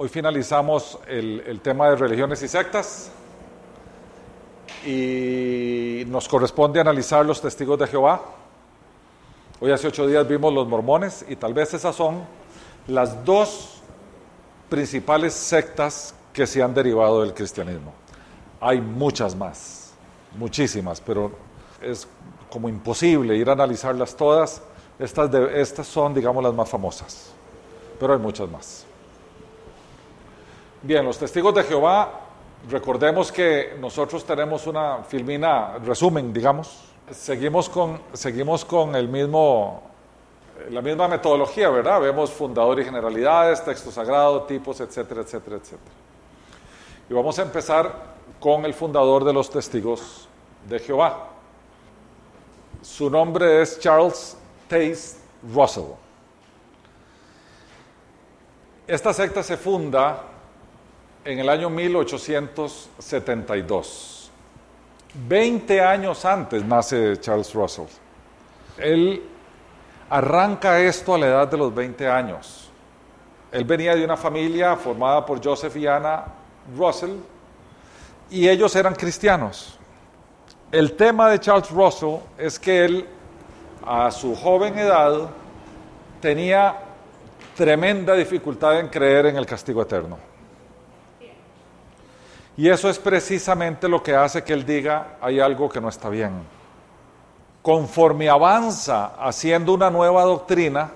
Hoy finalizamos el, tema de religiones y sectas y nos corresponde analizar los testigos de Jehová. Hoy hace ocho días vimos los mormones y tal vez esas son las dos principales sectas que se han derivado del cristianismo. Hay muchas más, muchísimas, pero es como imposible ir a analizarlas todas. Estas son, digamos, las más famosas, pero hay muchas más. Bien, los testigos de Jehová, recordemos que nosotros tenemos una filmina resumen, digamos. Seguimos con, seguimos con el mismo, la misma metodología, ¿verdad? Vemos fundador y generalidades, texto sagrado, tipos, etcétera, etcétera, etcétera. Y vamos a empezar con el fundador de los testigos de Jehová. Su nombre es Charles Taze Russell. Esta secta se funda en el año 1872. Veinte años antes nace Charles Russell. Él arranca esto a la edad de los 20 años. Él venía de una familia formada por Joseph y Anna Russell y ellos eran cristianos. El tema de Charles Russell es que él, a su joven edad, tenía tremenda dificultad en creer en el castigo eterno. Y eso es precisamente lo que hace que él diga, hay algo que no está bien. Conforme avanza haciendo una nueva doctrina,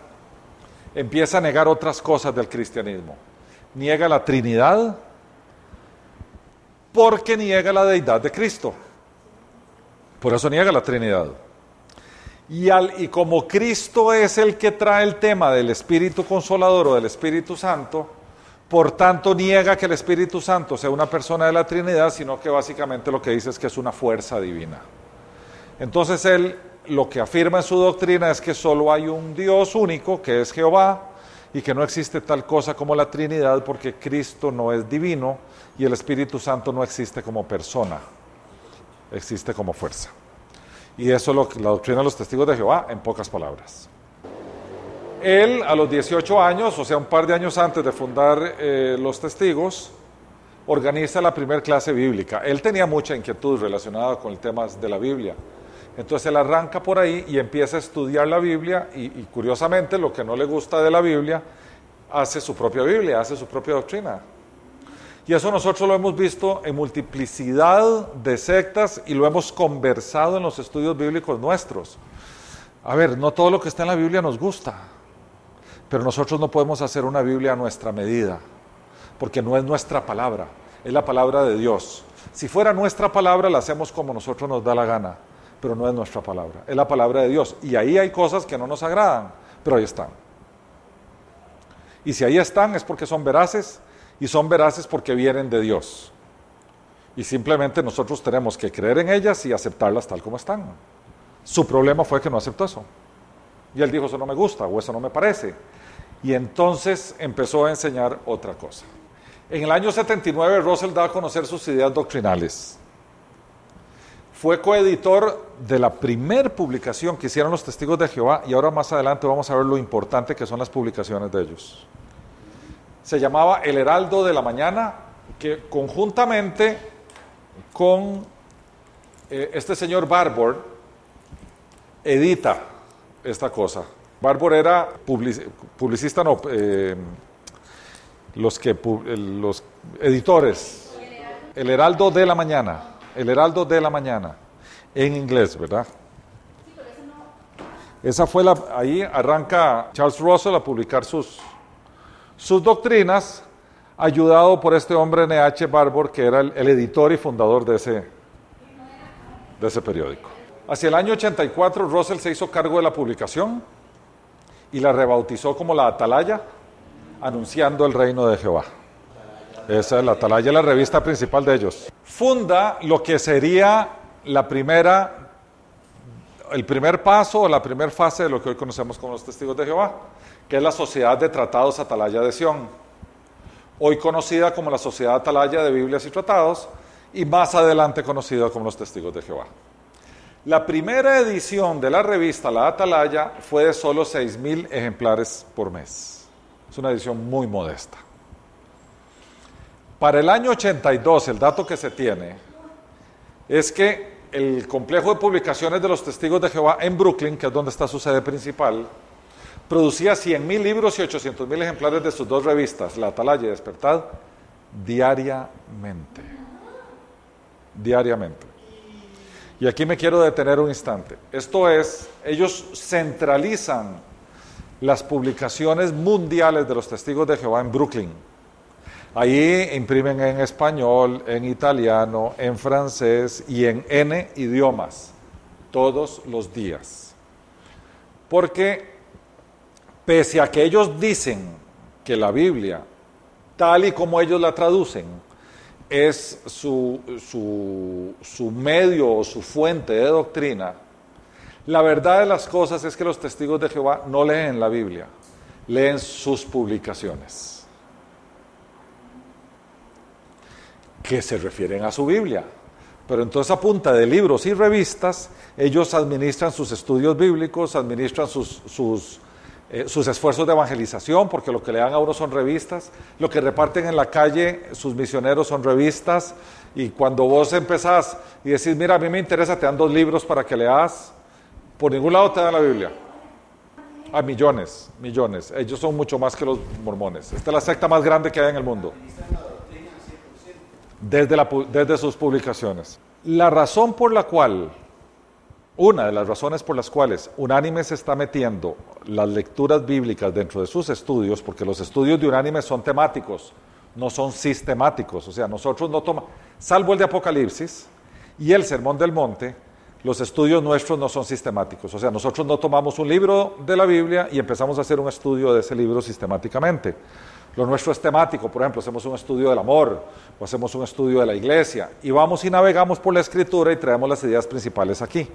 empieza a negar otras cosas del cristianismo. Niega la Trinidad porque niega la deidad de Cristo. Por eso niega la Trinidad. Y, al, y como Cristo es el que trae el tema del Espíritu Consolador o del Espíritu Santo, por tanto niega que el Espíritu Santo sea una persona de la Trinidad, sino que básicamente lo que dice es que es una fuerza divina. Entonces él lo que afirma en su doctrina es que solo hay un Dios único, que es Jehová, y que no existe tal cosa como la Trinidad porque Cristo no es divino y el Espíritu Santo no existe como persona existe como fuerza. Y eso es lo que la doctrina de los testigos de Jehová en pocas palabras. Él a los 18 años, o sea, un par de años antes de fundar eh, los testigos, organiza la primera clase bíblica. Él tenía mucha inquietud relacionada con el tema de la Biblia. Entonces él arranca por ahí y empieza a estudiar la Biblia y, y curiosamente lo que no le gusta de la Biblia, hace su propia Biblia, hace su propia doctrina. Y eso nosotros lo hemos visto en multiplicidad de sectas y lo hemos conversado en los estudios bíblicos nuestros. A ver, no todo lo que está en la Biblia nos gusta, pero nosotros no podemos hacer una Biblia a nuestra medida, porque no es nuestra palabra, es la palabra de Dios. Si fuera nuestra palabra, la hacemos como nosotros nos da la gana, pero no es nuestra palabra, es la palabra de Dios. Y ahí hay cosas que no nos agradan, pero ahí están. Y si ahí están es porque son veraces y son veraces porque vienen de Dios. Y simplemente nosotros tenemos que creer en ellas y aceptarlas tal como están. Su problema fue que no aceptó eso. Y él dijo, eso no me gusta o eso no me parece. Y entonces empezó a enseñar otra cosa. En el año 79 Russell da a conocer sus ideas doctrinales. Fue coeditor de la primer publicación que hicieron los testigos de Jehová y ahora más adelante vamos a ver lo importante que son las publicaciones de ellos se llamaba El Heraldo de la Mañana, que conjuntamente con eh, este señor Barbour edita esta cosa. Barbour era publicista, no, eh, los, que, los editores. El Heraldo de la Mañana, El Heraldo de la Mañana, en inglés, ¿verdad? Esa fue la, ahí arranca Charles Russell a publicar sus, sus doctrinas, ayudado por este hombre N.H. Barbour, que era el, editor y fundador de ese, de ese periódico. Hacia el año 84, Russell se hizo cargo de la publicación y la rebautizó como la Atalaya, anunciando el reino de Jehová. Esa es la Atalaya, la revista principal de ellos. Funda lo que sería la primera, el primer paso o la primera fase de lo que hoy conocemos como los testigos de Jehová que es la Sociedad de Tratados Atalaya de Sion, hoy conocida como la Sociedad Atalaya de Biblias y Tratados, y más adelante conocida como los Testigos de Jehová. La primera edición de la revista La Atalaya fue de solo 6.000 ejemplares por mes. Es una edición muy modesta. Para el año 82, el dato que se tiene es que el complejo de publicaciones de los testigos de Jehová en Brooklyn, que es donde está su sede principal, producía 100.000 libros y 800.000 ejemplares de sus dos revistas, La Atalaya y Despertad, diariamente. Diariamente. Y aquí me quiero detener un instante. Esto es, ellos centralizan las publicaciones mundiales de los testigos de Jehová en Brooklyn. Ahí imprimen en español, en italiano, en francés y en N idiomas, todos los días. Porque pese a que ellos dicen que la Biblia, tal y como ellos la traducen, es su, su, medio o su fuente de doctrina, la verdad de las cosas es que los testigos de Jehová no leen la Biblia, leen sus publicaciones, que se refieren a su Biblia. Pero entonces a punta de libros y revistas, ellos administran sus estudios bíblicos, administran sus, sus eh, sus esfuerzos de evangelización, porque lo que le dan a uno son revistas, lo que reparten en la calle sus misioneros son revistas, y cuando vos empezás y decís, mira, a mí me interesa, te dan dos libros para que leas, por ningún lado te dan la Biblia. A millones, millones. Ellos son mucho más que los mormones. Esta es la secta más grande que hay en el mundo. Desde, la, desde sus publicaciones. La razón por la cual una de las razones por las cuales Unánime se está metiendo las lecturas bíblicas dentro de sus estudios, porque los estudios de Unánime son temáticos, no son sistemáticos. O sea, nosotros no tomamos, salvo el de Apocalipsis y el Sermón del Monte, los estudios nuestros no son sistemáticos. O sea, nosotros no tomamos un libro de la Biblia y empezamos a hacer un estudio de ese libro sistemáticamente. Lo nuestro es temático, por ejemplo, hacemos un estudio del amor o hacemos un estudio de la iglesia y vamos y navegamos por la escritura y traemos las ideas principales aquí.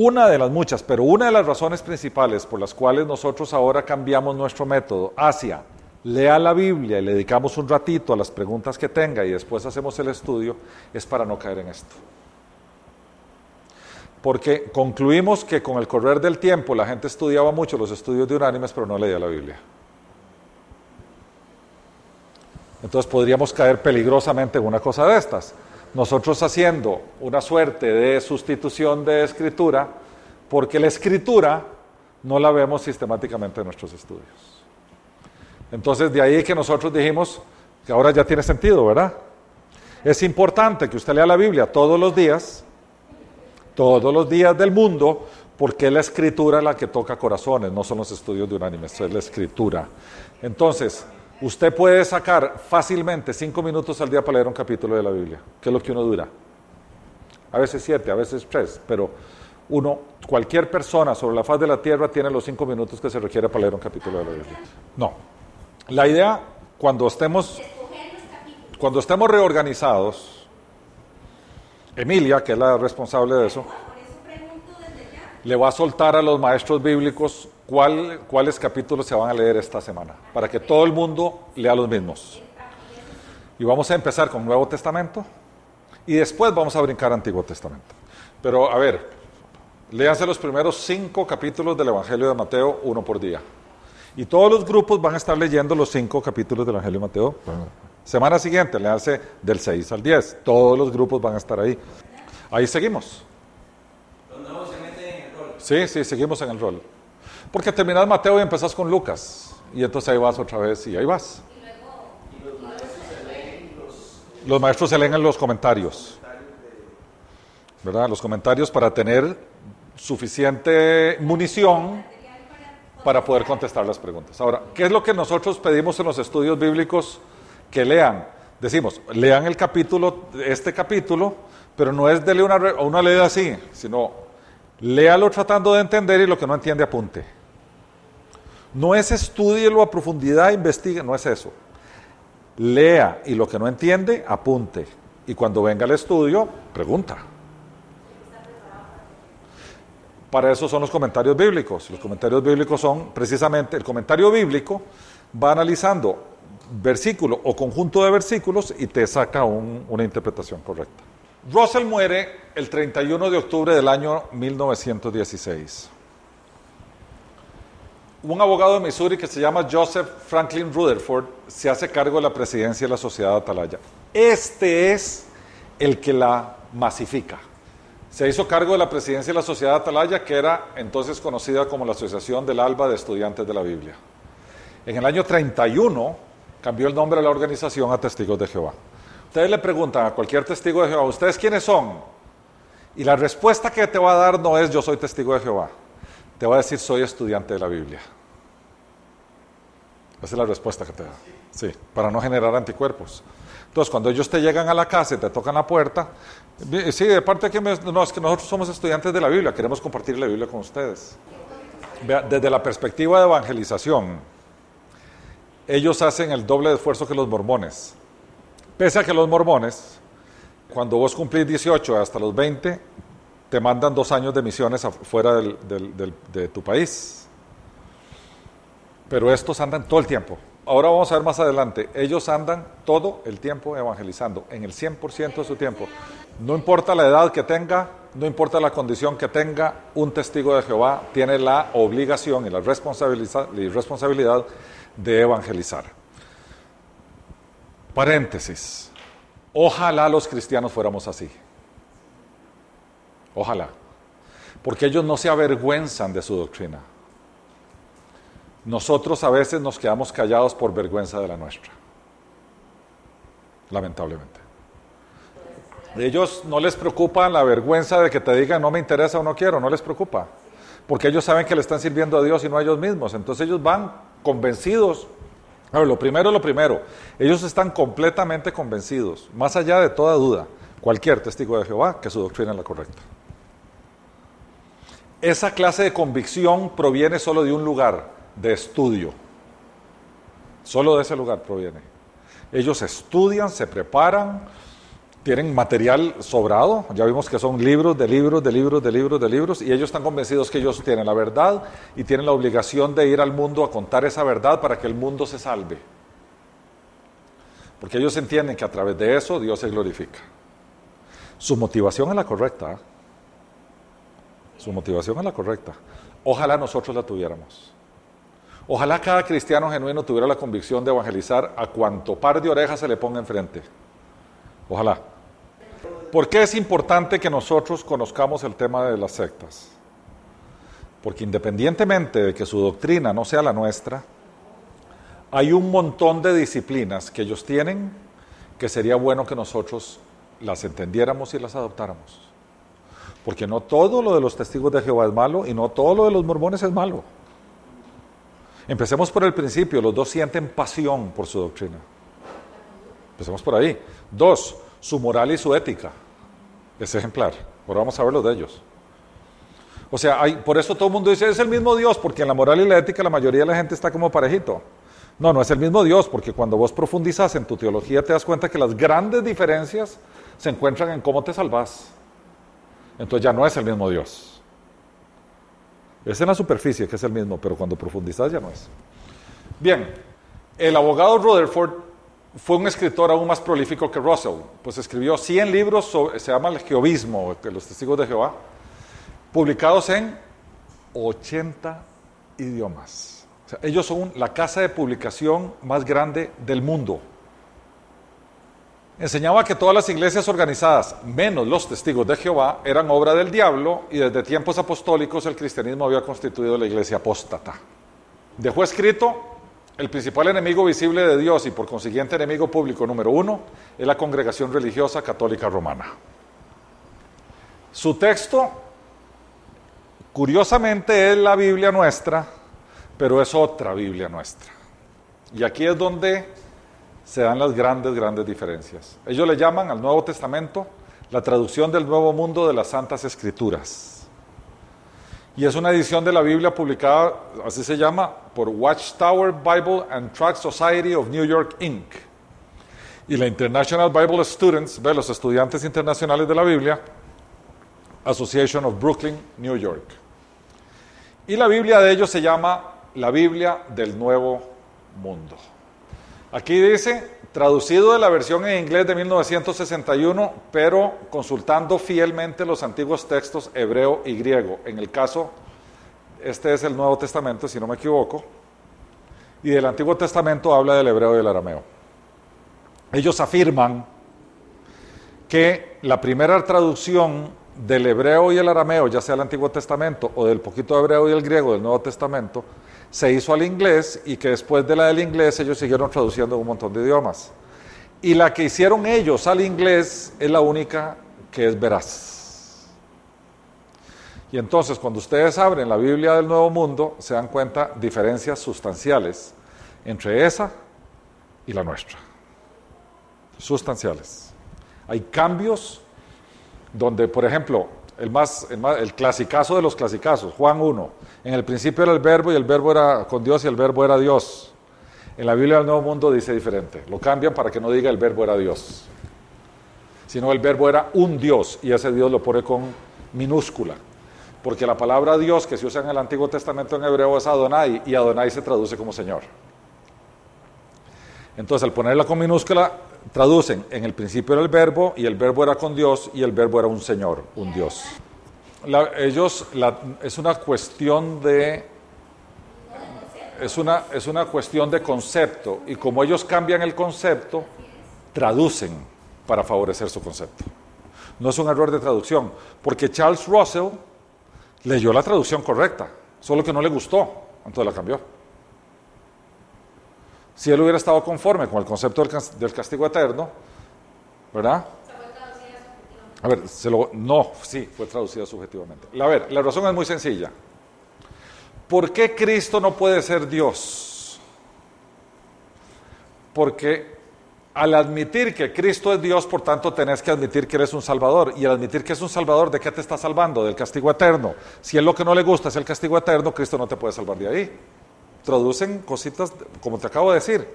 Una de las muchas, pero una de las razones principales por las cuales nosotros ahora cambiamos nuestro método hacia lea la Biblia y le dedicamos un ratito a las preguntas que tenga y después hacemos el estudio, es para no caer en esto. Porque concluimos que con el correr del tiempo la gente estudiaba mucho los estudios de unánimes, pero no leía la Biblia. Entonces podríamos caer peligrosamente en una cosa de estas nosotros haciendo una suerte de sustitución de escritura, porque la escritura no la vemos sistemáticamente en nuestros estudios. Entonces, de ahí que nosotros dijimos que ahora ya tiene sentido, ¿verdad? Es importante que usted lea la Biblia todos los días, todos los días del mundo, porque es la escritura la que toca corazones, no son los estudios de unánimes, es la escritura. Entonces, Usted puede sacar fácilmente cinco minutos al día para leer un capítulo de la Biblia, que es lo que uno dura. A veces siete, a veces tres, pero uno, cualquier persona sobre la faz de la tierra tiene los cinco minutos que se requiere para leer un capítulo de la Biblia. No. La idea, cuando estemos, cuando estemos reorganizados, Emilia, que es la responsable de eso, le va a soltar a los maestros bíblicos cuáles capítulos se van a leer esta semana, para que todo el mundo lea los mismos. Y vamos a empezar con Nuevo Testamento y después vamos a brincar Antiguo Testamento. Pero a ver, léanse los primeros cinco capítulos del Evangelio de Mateo, uno por día. Y todos los grupos van a estar leyendo los cinco capítulos del Evangelio de Mateo. Semana siguiente, léanse del 6 al 10. Todos los grupos van a estar ahí. Ahí seguimos. Sí, sí, seguimos en el rol. Porque terminas Mateo y empezás con Lucas. Y entonces ahí vas otra vez y ahí vas. Los maestros se leen en los comentarios. ¿Verdad? Los comentarios para tener suficiente munición para poder contestar las preguntas. Ahora, ¿qué es lo que nosotros pedimos en los estudios bíblicos que lean? Decimos, lean el capítulo, este capítulo, pero no es de una, una ley así, sino léalo tratando de entender y lo que no entiende apunte. No es estudielo a profundidad, investigue, no es eso. Lea y lo que no entiende, apunte. Y cuando venga el estudio, pregunta. Para eso son los comentarios bíblicos. Los comentarios bíblicos son precisamente, el comentario bíblico va analizando versículo o conjunto de versículos y te saca una interpretación correcta. Russell muere el 31 de octubre del año 1916. Un abogado de Missouri que se llama Joseph Franklin Rutherford se hace cargo de la presidencia de la Sociedad Atalaya. Este es el que la masifica. Se hizo cargo de la presidencia de la Sociedad Atalaya, que era entonces conocida como la Asociación del Alba de Estudiantes de la Biblia. En el año 31 cambió el nombre de la organización a Testigos de Jehová. Ustedes le preguntan a cualquier testigo de Jehová, ¿ustedes quiénes son? Y la respuesta que te va a dar no es yo soy testigo de Jehová. Te va a decir soy estudiante de la Biblia. Esa es la respuesta que te da. Sí, para no generar anticuerpos. Entonces, cuando ellos te llegan a la casa y te tocan la puerta, sí, de parte que no, es que nosotros somos estudiantes de la Biblia, queremos compartir la Biblia con ustedes. Desde la perspectiva de evangelización, ellos hacen el doble de esfuerzo que los mormones. Pese a que los mormones, cuando vos cumplís 18 hasta los 20, te mandan dos años de misiones afuera de tu país. Pero estos andan todo el tiempo. Ahora vamos a ver más adelante. Ellos andan todo el tiempo evangelizando, en el 100% de su tiempo. No importa la edad que tenga, no importa la condición que tenga, un testigo de Jehová tiene la obligación y la responsabilidad de evangelizar. Paréntesis. Ojalá los cristianos fuéramos así. Ojalá. Porque ellos no se avergüenzan de su doctrina. Nosotros a veces nos quedamos callados por vergüenza de la nuestra. Lamentablemente. Ellos no les preocupa la vergüenza de que te digan no me interesa o no quiero, no les preocupa. Porque ellos saben que le están sirviendo a Dios y no a ellos mismos. Entonces ellos van convencidos. A lo primero, lo primero. Ellos están completamente convencidos, más allá de toda duda, cualquier testigo de Jehová, que su doctrina es la correcta. Esa clase de convicción proviene solo de un lugar, de estudio. Solo de ese lugar proviene. Ellos estudian, se preparan, tienen material sobrado, ya vimos que son libros de libros, de libros, de libros, de libros, y ellos están convencidos que ellos tienen la verdad y tienen la obligación de ir al mundo a contar esa verdad para que el mundo se salve. Porque ellos entienden que a través de eso Dios se glorifica. Su motivación es la correcta. Su motivación es la correcta. Ojalá nosotros la tuviéramos. Ojalá cada cristiano genuino tuviera la convicción de evangelizar a cuanto par de orejas se le ponga enfrente. Ojalá. ¿Por qué es importante que nosotros conozcamos el tema de las sectas? Porque independientemente de que su doctrina no sea la nuestra, hay un montón de disciplinas que ellos tienen que sería bueno que nosotros las entendiéramos y las adoptáramos. Porque no todo lo de los testigos de Jehová es malo y no todo lo de los mormones es malo. Empecemos por el principio, los dos sienten pasión por su doctrina. Empecemos por ahí. Dos, su moral y su ética es ejemplar. Ahora vamos a ver los de ellos. O sea, por eso todo el mundo dice, es el mismo Dios, porque en la moral y la ética la mayoría de la gente está como parejito. No, no es el mismo Dios, porque cuando vos profundizas en tu teología te das cuenta que las grandes diferencias se encuentran en cómo te salvas. Entonces ya no es el mismo Dios. Es en la superficie que es el mismo, pero cuando profundizas ya no es. Bien, el abogado Rutherford fue un escritor aún más prolífico que Russell, pues escribió 100 libros, sobre, se llama el Jehovismo, los testigos de Jehová, publicados en 80 idiomas. ellos son la casa de publicación más grande del mundo. Enseñaba que todas las iglesias organizadas, menos los testigos de Jehová, eran obra del diablo y desde tiempos apostólicos el cristianismo había constituido la iglesia apóstata. Dejó escrito, el principal enemigo visible de Dios y por consiguiente enemigo público número uno es la congregación religiosa católica romana. Su texto, curiosamente, es la Biblia nuestra, pero es otra Biblia nuestra. Y aquí es donde se dan las grandes, grandes diferencias. Ellos le llaman al Nuevo Testamento la traducción del Nuevo Mundo de las Santas Escrituras. Y es una edición de la Biblia publicada, así se llama, por Watchtower Bible and Tract Society of New York, Inc. Y la International Bible Students, ve, los estudiantes internacionales de la Biblia, Association of Brooklyn, New York. Y la Biblia de ellos se llama la Biblia del Nuevo Mundo. Aquí dice, traducido de la versión en inglés de 1961, pero consultando fielmente los antiguos textos hebreo y griego. En el caso Este es el Nuevo Testamento, si no me equivoco. Y del Antiguo Testamento habla del hebreo y del arameo. Ellos afirman que la primera traducción del hebreo y el arameo, ya sea el Antiguo Testamento o del poquito hebreo y el griego del Nuevo Testamento, se hizo al inglés y que después de la del inglés ellos siguieron traduciendo un montón de idiomas. Y la que hicieron ellos al inglés es la única que es veraz. Y entonces cuando ustedes abren la Biblia del Nuevo Mundo, se dan cuenta diferencias sustanciales entre esa y la nuestra. Sustanciales. Hay cambios donde, por ejemplo, el, más, el, más, el clasicazo de los clasicazos, Juan 1, en el principio era el verbo y el verbo era con Dios y el verbo era Dios. En la Biblia del Nuevo Mundo dice diferente. Lo cambian para que no diga el verbo era Dios, sino el verbo era un Dios y ese Dios lo pone con minúscula. Porque la palabra Dios que se usa en el Antiguo Testamento en hebreo es Adonai y Adonai se traduce como Señor. Entonces al ponerla con minúscula traducen en el principio era el verbo y el verbo era con Dios y el verbo era un Señor, un Dios. La, ellos la, es una cuestión de es una, es una cuestión de concepto y como ellos cambian el concepto, traducen para favorecer su concepto. No es un error de traducción, porque Charles Russell leyó la traducción correcta, solo que no le gustó, entonces la cambió. Si él hubiera estado conforme con el concepto del castigo eterno, ¿verdad? A ver, lo, no, sí, fue traducida subjetivamente. A ver, la razón es muy sencilla. ¿Por qué Cristo no puede ser Dios? Porque al admitir que Cristo es Dios, por tanto, tenés que admitir que eres un Salvador. Y al admitir que es un Salvador, ¿de qué te está salvando? Del castigo eterno. Si es lo que no le gusta es el castigo eterno, Cristo no te puede salvar de ahí. Traducen cositas, como te acabo de decir.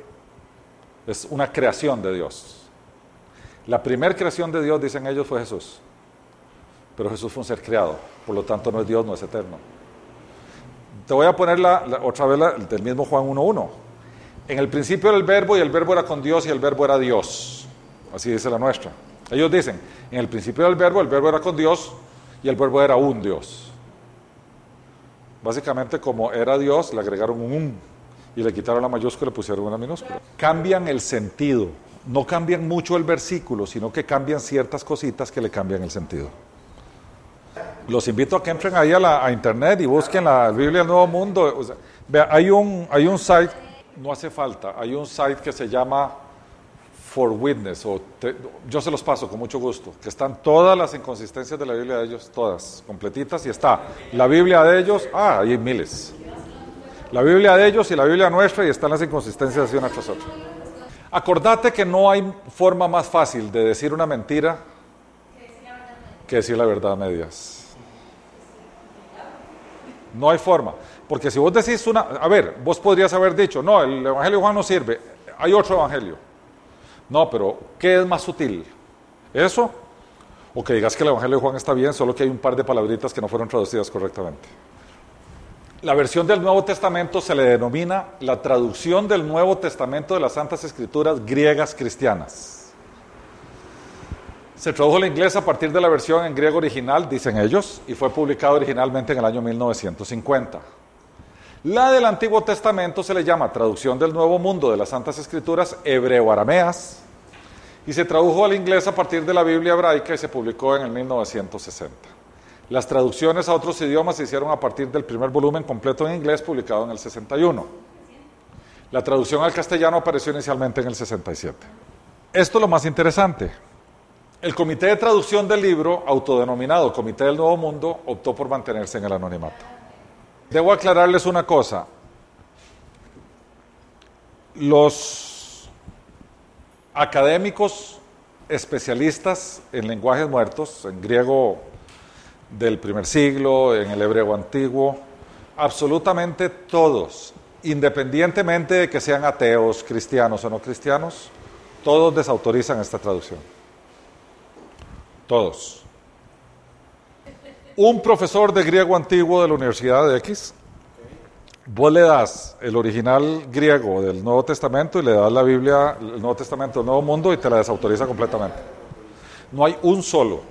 Es una creación de Dios. La primera creación de Dios, dicen ellos, fue Jesús. Pero Jesús fue un ser creado. Por lo tanto, no es Dios, no es eterno. Te voy a poner la, la, otra vez la, del mismo Juan 1.1. En el principio era el verbo y el verbo era con Dios y el verbo era Dios. Así dice la nuestra. Ellos dicen, en el principio era el verbo, el verbo era con Dios y el verbo era un Dios. Básicamente como era Dios, le agregaron un un y le quitaron la mayúscula y le pusieron una minúscula. Cambian el sentido. No cambian mucho el versículo, sino que cambian ciertas cositas que le cambian el sentido. Los invito a que entren ahí a, internet y busquen la Biblia del Nuevo Mundo. O hay un, hay un site, no hace falta, hay un site que se llama For Witness, o yo se los paso con mucho gusto, que están todas las inconsistencias de la Biblia de ellos, todas, completitas, y está la Biblia de ellos, ah, hay miles. La Biblia de ellos y la Biblia nuestra, y están las inconsistencias de una tras otra. Acordate que no hay forma más fácil de decir una mentira que decir la verdad a medias. No hay forma. Porque si vos decís una, a ver, vos podrías haber dicho, no, el Evangelio de Juan no sirve, hay otro Evangelio. No, pero ¿qué es más sutil? ¿Eso? O que digas que el Evangelio de Juan está bien, solo que hay un par de palabritas que no fueron traducidas correctamente. La versión del Nuevo Testamento se le denomina la traducción del Nuevo Testamento de las Santas Escrituras griegas cristianas. Se tradujo al inglés a partir de la versión en griego original, dicen ellos, y fue publicado originalmente en el año 1950. La del Antiguo Testamento se le llama traducción del Nuevo Mundo de las Santas Escrituras hebreo-arameas y se tradujo al inglés a partir de la Biblia hebraica y se publicó en el 1960. Las traducciones a otros idiomas se hicieron a partir del primer volumen completo en inglés publicado en el 61. La traducción al castellano apareció inicialmente en el 67. Esto es lo más interesante. El comité de traducción del libro, autodenominado Comité del Nuevo Mundo, optó por mantenerse en el anonimato. Debo aclararles una cosa. Los académicos especialistas en lenguajes muertos, en griego del primer siglo, en el hebreo antiguo, absolutamente todos, independientemente de que sean ateos, cristianos o no cristianos, todos desautorizan esta traducción. Todos. Un profesor de griego antiguo de la Universidad de X, vos le das el original griego del Nuevo Testamento y le das la Biblia, el Nuevo Testamento del Nuevo Mundo y te la desautoriza completamente. No hay un solo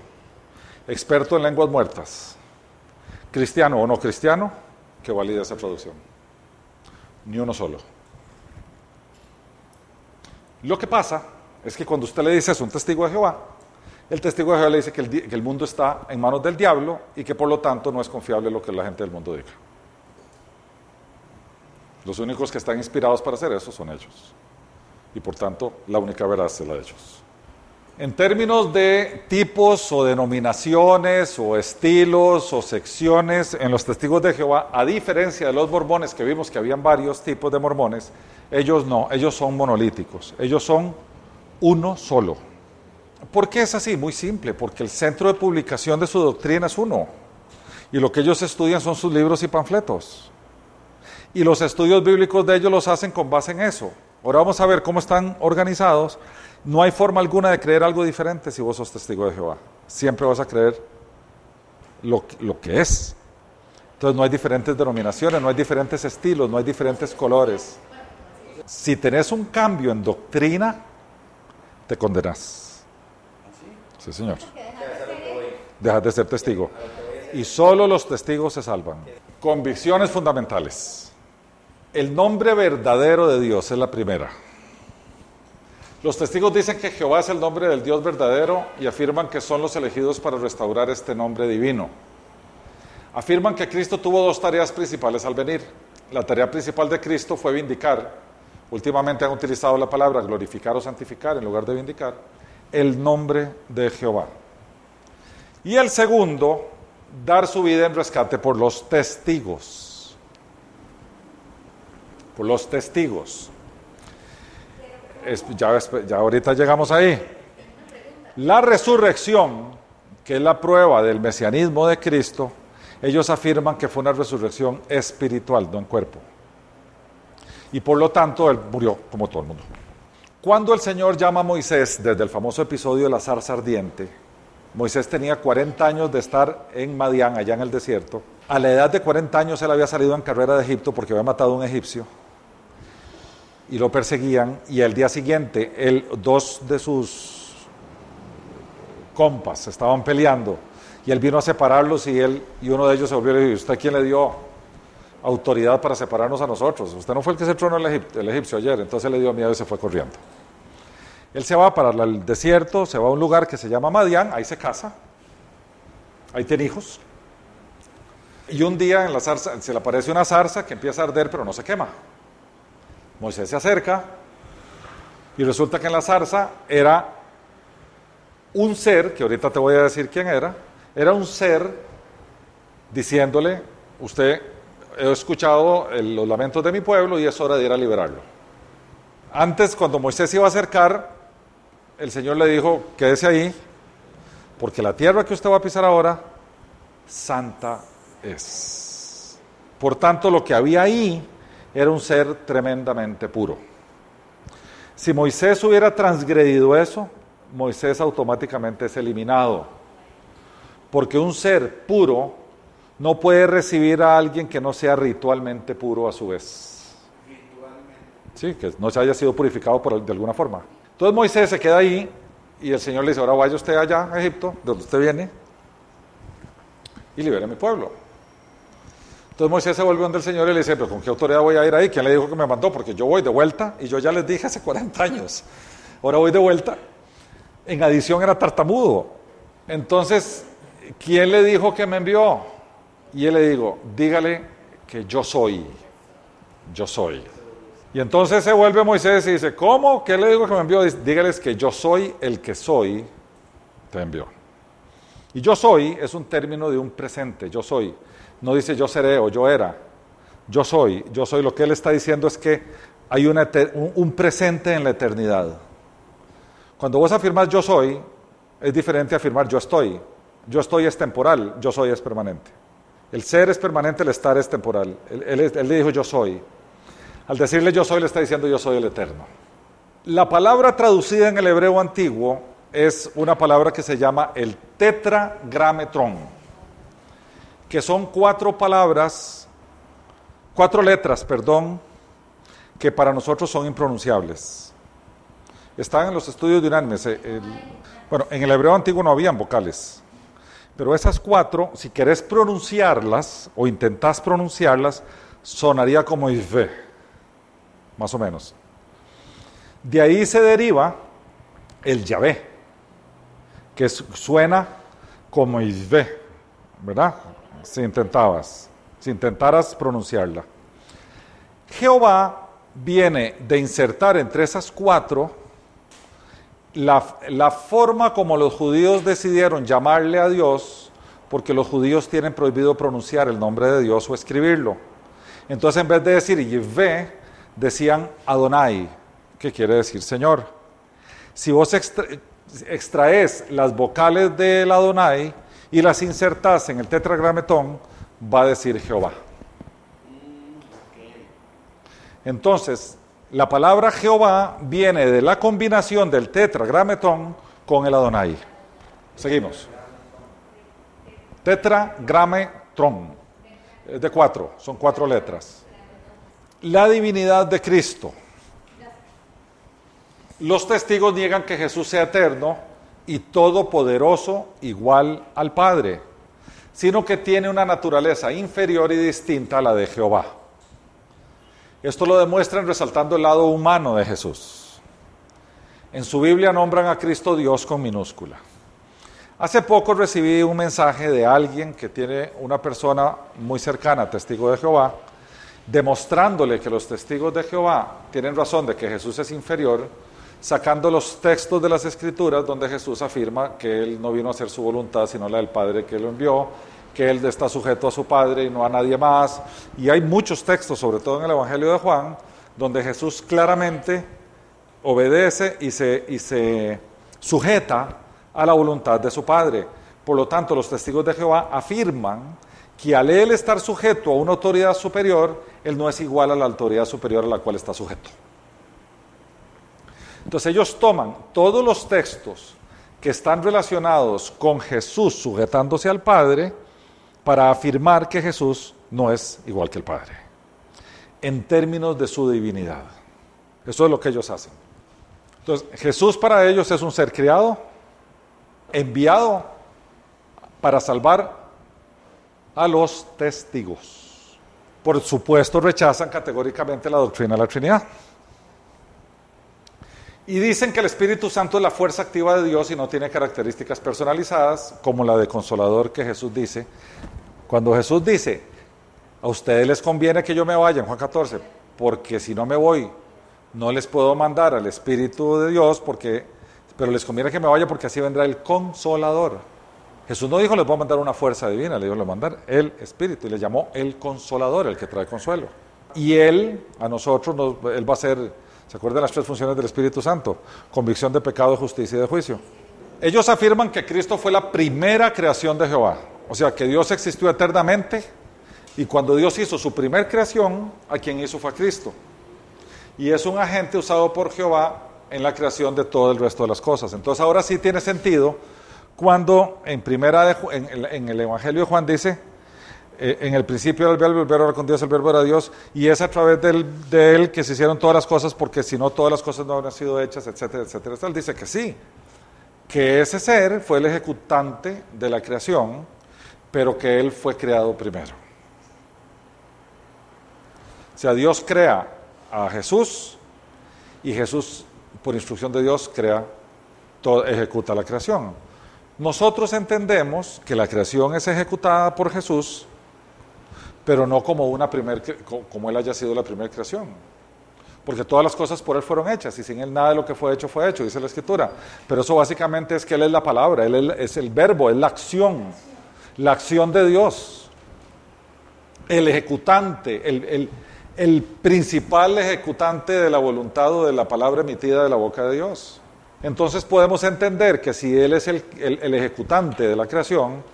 experto en lenguas muertas, cristiano o no cristiano, que valide esa traducción. Ni uno solo. Lo que pasa es que cuando usted le dice eso a un testigo de Jehová, el testigo de Jehová le dice que el, que el, mundo está en manos del diablo y que por lo tanto no es confiable lo que la gente del mundo diga. Los únicos que están inspirados para hacer eso son ellos. Y por tanto, la única verdad es la de ellos. En términos de tipos o denominaciones o estilos o secciones en los testigos de Jehová, a diferencia de los mormones que vimos que habían varios tipos de mormones, ellos no, ellos son monolíticos, ellos son uno solo. ¿Por qué es así? Muy simple, porque el centro de publicación de su doctrina es uno. Y lo que ellos estudian son sus libros y panfletos. Y los estudios bíblicos de ellos los hacen con base en eso. Ahora vamos a ver cómo están organizados. No hay forma alguna de creer algo diferente si vos sos testigo de Jehová. Siempre vas a creer lo, lo que es. Entonces no hay diferentes denominaciones, no hay diferentes estilos, no hay diferentes colores. Si tenés un cambio en doctrina, te condenas. Sí, señor. Dejas de ser testigo. Y solo los testigos se salvan. Convicciones fundamentales. El nombre verdadero de Dios es la primera. Los testigos dicen que Jehová es el nombre del Dios verdadero y afirman que son los elegidos para restaurar este nombre divino. Afirman que Cristo tuvo dos tareas principales al venir. La tarea principal de Cristo fue vindicar. Últimamente han utilizado la palabra glorificar o santificar en lugar de vindicar el nombre de Jehová. Y el segundo, dar su vida en rescate por los testigos por los testigos. ya, ya ahorita llegamos ahí. La resurrección, que es la prueba del mesianismo de Cristo, ellos afirman que fue una resurrección espiritual, no en cuerpo. Y por lo tanto, él murió como todo el mundo. Cuando el Señor llama a Moisés, desde el famoso episodio de la zarza ardiente, Moisés tenía 40 años de estar en Madián, allá en el desierto. A la edad de 40 años él había salido en carrera de Egipto porque había matado a un egipcio y lo perseguían y al día siguiente él, dos de sus compas estaban peleando y él vino a separarlos y él y uno de ellos se volvió y le dijo, ¿usted quién le dio autoridad para separarnos a nosotros? Usted no fue el que se tronó el, el egipcio ayer, entonces le dio miedo y se fue corriendo. Él se va para el desierto, se va a un lugar que se llama Madián, ahí se casa, ahí tiene hijos. Y un día en la zarza, se le aparece una zarza que empieza a arder pero no se quema. Moisés se acerca y resulta que en la zarza era un ser, que ahorita te voy a decir quién era, era un ser diciéndole, usted, he escuchado los lamentos de mi pueblo y es hora de ir a liberarlo. Antes, cuando Moisés se iba a acercar, el Señor le dijo, quédese ahí, porque la tierra que usted va a pisar ahora, santa es. Por tanto, lo que había ahí era un ser tremendamente puro. Si Moisés hubiera transgredido eso, Moisés automáticamente es eliminado. Porque un ser puro no puede recibir a alguien que no sea ritualmente puro a su vez. Sí, que no se haya sido purificado por, de alguna forma. Entonces Moisés se queda ahí y el Señor le dice, ahora vaya usted allá a Egipto, de donde usted viene, y libere a mi pueblo. Entonces Moisés se volvió donde el Señor y le dice, pero ¿con qué autoridad voy a ir ahí? ¿Quién le dijo que me mandó? Porque yo voy de vuelta y yo ya les dije hace 40 años. Ahora voy de vuelta. En adición era tartamudo. Entonces, ¿quién le dijo que me envió? Y él le dijo, dígale que yo soy. Yo soy. Y entonces se vuelve Moisés y dice, ¿cómo? ¿Qué le digo que me envió? Dígales que yo soy el que soy, te envió. Y yo soy es un término de un presente, yo soy. No dice yo seré o yo era. Yo soy. Yo soy. Lo que él está diciendo es que hay un, presente en la eternidad. Cuando vos afirmas yo soy, es diferente a afirmar yo estoy. Yo estoy es temporal, yo soy es permanente. El ser es permanente, el estar es temporal. Él, le dijo yo soy. Al decirle yo soy, le está diciendo yo soy el eterno. La palabra traducida en el hebreo antiguo es una palabra que se llama el tetragrametrón que son cuatro palabras, cuatro letras, perdón, que para nosotros son impronunciables. Están en los estudios de unánimes. bueno, en el hebreo antiguo no habían vocales, Pero esas cuatro, si querés pronunciarlas o intentás pronunciarlas, sonaría como Isve, más o menos. De ahí se deriva el Yahvé, que suena como Isve, ¿verdad? Si intentabas, si intentaras pronunciarla. Jehová viene de insertar entre esas cuatro la, la, forma como los judíos decidieron llamarle a Dios, porque los judíos tienen prohibido pronunciar el nombre de Dios o escribirlo. Entonces en vez de decir Yahvé, decían Adonai, que quiere decir Señor. Si vos extraes las vocales del Adonai y las insertas en el tetragrametón, va a decir Jehová. Entonces, la palabra Jehová viene de la combinación del tetragrametón con el Adonai. Seguimos. Tetragrametón. Es de cuatro, son cuatro letras. La divinidad de Cristo. Los testigos niegan que Jesús sea eterno y todopoderoso igual al Padre, sino que tiene una naturaleza inferior y distinta a la de Jehová. Esto lo demuestran resaltando el lado humano de Jesús. En su Biblia nombran a Cristo Dios con minúscula. Hace poco recibí un mensaje de alguien que tiene una persona muy cercana, testigo de Jehová, demostrándole que los testigos de Jehová tienen razón de que Jesús es inferior, sacando los textos de las escrituras donde Jesús afirma que Él no vino a hacer su voluntad, sino la del Padre que lo envió, que Él está sujeto a su Padre y no a nadie más. Y hay muchos textos, sobre todo en el Evangelio de Juan, donde Jesús claramente obedece y se, y se sujeta a la voluntad de su Padre. Por lo tanto, los testigos de Jehová afirman que al él estar sujeto a una autoridad superior, él no es igual a la autoridad superior a la cual está sujeto. Entonces ellos toman todos los textos que están relacionados con Jesús sujetándose al Padre para afirmar que Jesús no es igual que el Padre, en términos de su divinidad. Eso es lo que ellos hacen. Entonces, Jesús para ellos es un ser criado, enviado para salvar a los testigos. Por supuesto, rechazan categóricamente la doctrina de la Trinidad. Y dicen que el Espíritu Santo es la fuerza activa de Dios y no tiene características personalizadas, como la de consolador que Jesús dice. Cuando Jesús dice, a ustedes les conviene que yo me vaya en Juan 14, porque si no me voy, no les puedo mandar al Espíritu de Dios, porque, pero les conviene que me vaya porque así vendrá el consolador. Jesús no dijo les voy a mandar una fuerza divina, le dijo voy a mandar el Espíritu y le llamó el consolador, el que trae consuelo. Y Él, a nosotros, Él va a ser ¿Se acuerdan las tres funciones del Espíritu Santo? Convicción de pecado, justicia y de juicio. Ellos afirman que Cristo fue la primera creación de Jehová. O sea, que Dios existió eternamente y cuando Dios hizo su primer creación, a quien hizo fue a Cristo. Y es un agente usado por Jehová en la creación de todo el resto de las cosas. Entonces ahora sí tiene sentido cuando en, primera en el Evangelio de Juan dice, eh, en el principio era el verbo, el verbo era con Dios, el verbo era Dios, y es a través de él que se hicieron todas las cosas, porque si no todas las cosas no habrían sido hechas, etcétera, etcétera. Él dice que sí, que ese ser fue el ejecutante de la creación, pero que él fue creado primero. O sea, Dios crea a Jesús y Jesús, por instrucción de Dios, crea, ejecuta la creación. Nosotros entendemos que la creación es ejecutada por Jesús pero no como, una primer, como Él haya sido la primera creación. Porque todas las cosas por Él fueron hechas y sin Él nada de lo que fue hecho fue hecho, dice la Escritura. Pero eso básicamente es que Él es la palabra, Él es el verbo, es la acción, la acción de Dios. El ejecutante, el, el, principal ejecutante de la voluntad o de la palabra emitida de la boca de Dios. Entonces podemos entender que si Él es el, el ejecutante de la creación,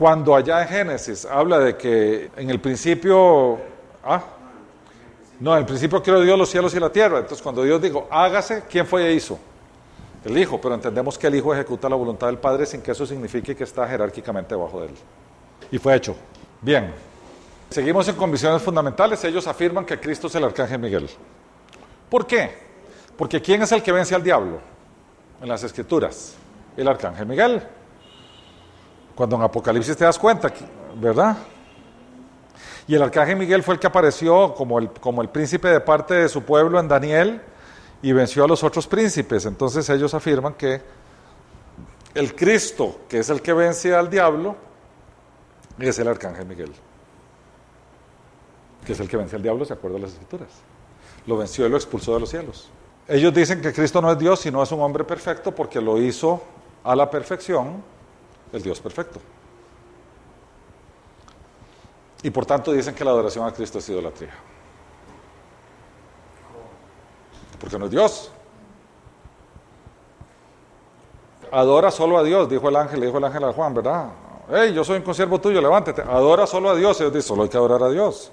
cuando allá en Génesis habla de que en el principio, ¿ah? no, en el principio creó Dios los cielos y la tierra. Entonces cuando Dios dijo, hágase, ¿quién fue e hizo? El Hijo, pero entendemos que el Hijo ejecuta la voluntad del Padre sin que eso signifique que está jerárquicamente bajo de él. Y fue hecho. Bien. Seguimos en convicciones fundamentales. Ellos afirman que Cristo es el arcángel Miguel. ¿Por qué? Porque ¿quién es el que vence al diablo? En las escrituras. El arcángel Miguel. Cuando en Apocalipsis te das cuenta, ¿verdad? Y el arcángel Miguel fue el que apareció como el, como el príncipe de parte de su pueblo en Daniel y venció a los otros príncipes. Entonces ellos afirman que el Cristo, que es el que vence al diablo, es el arcángel Miguel, que es el que vence al diablo, se acuerda las escrituras. Lo venció y lo expulsó de los cielos. Ellos dicen que Cristo no es Dios, sino es un hombre perfecto, porque lo hizo a la perfección el Dios perfecto. Y por tanto dicen que la adoración a Cristo es idolatría. Porque no es Dios. Adora solo a Dios, dijo el ángel, dijo el ángel a Juan, ¿verdad? Hey, yo soy un consiervo tuyo, levántate. Adora solo a Dios. Ellos dicen, solo hay que adorar a Dios.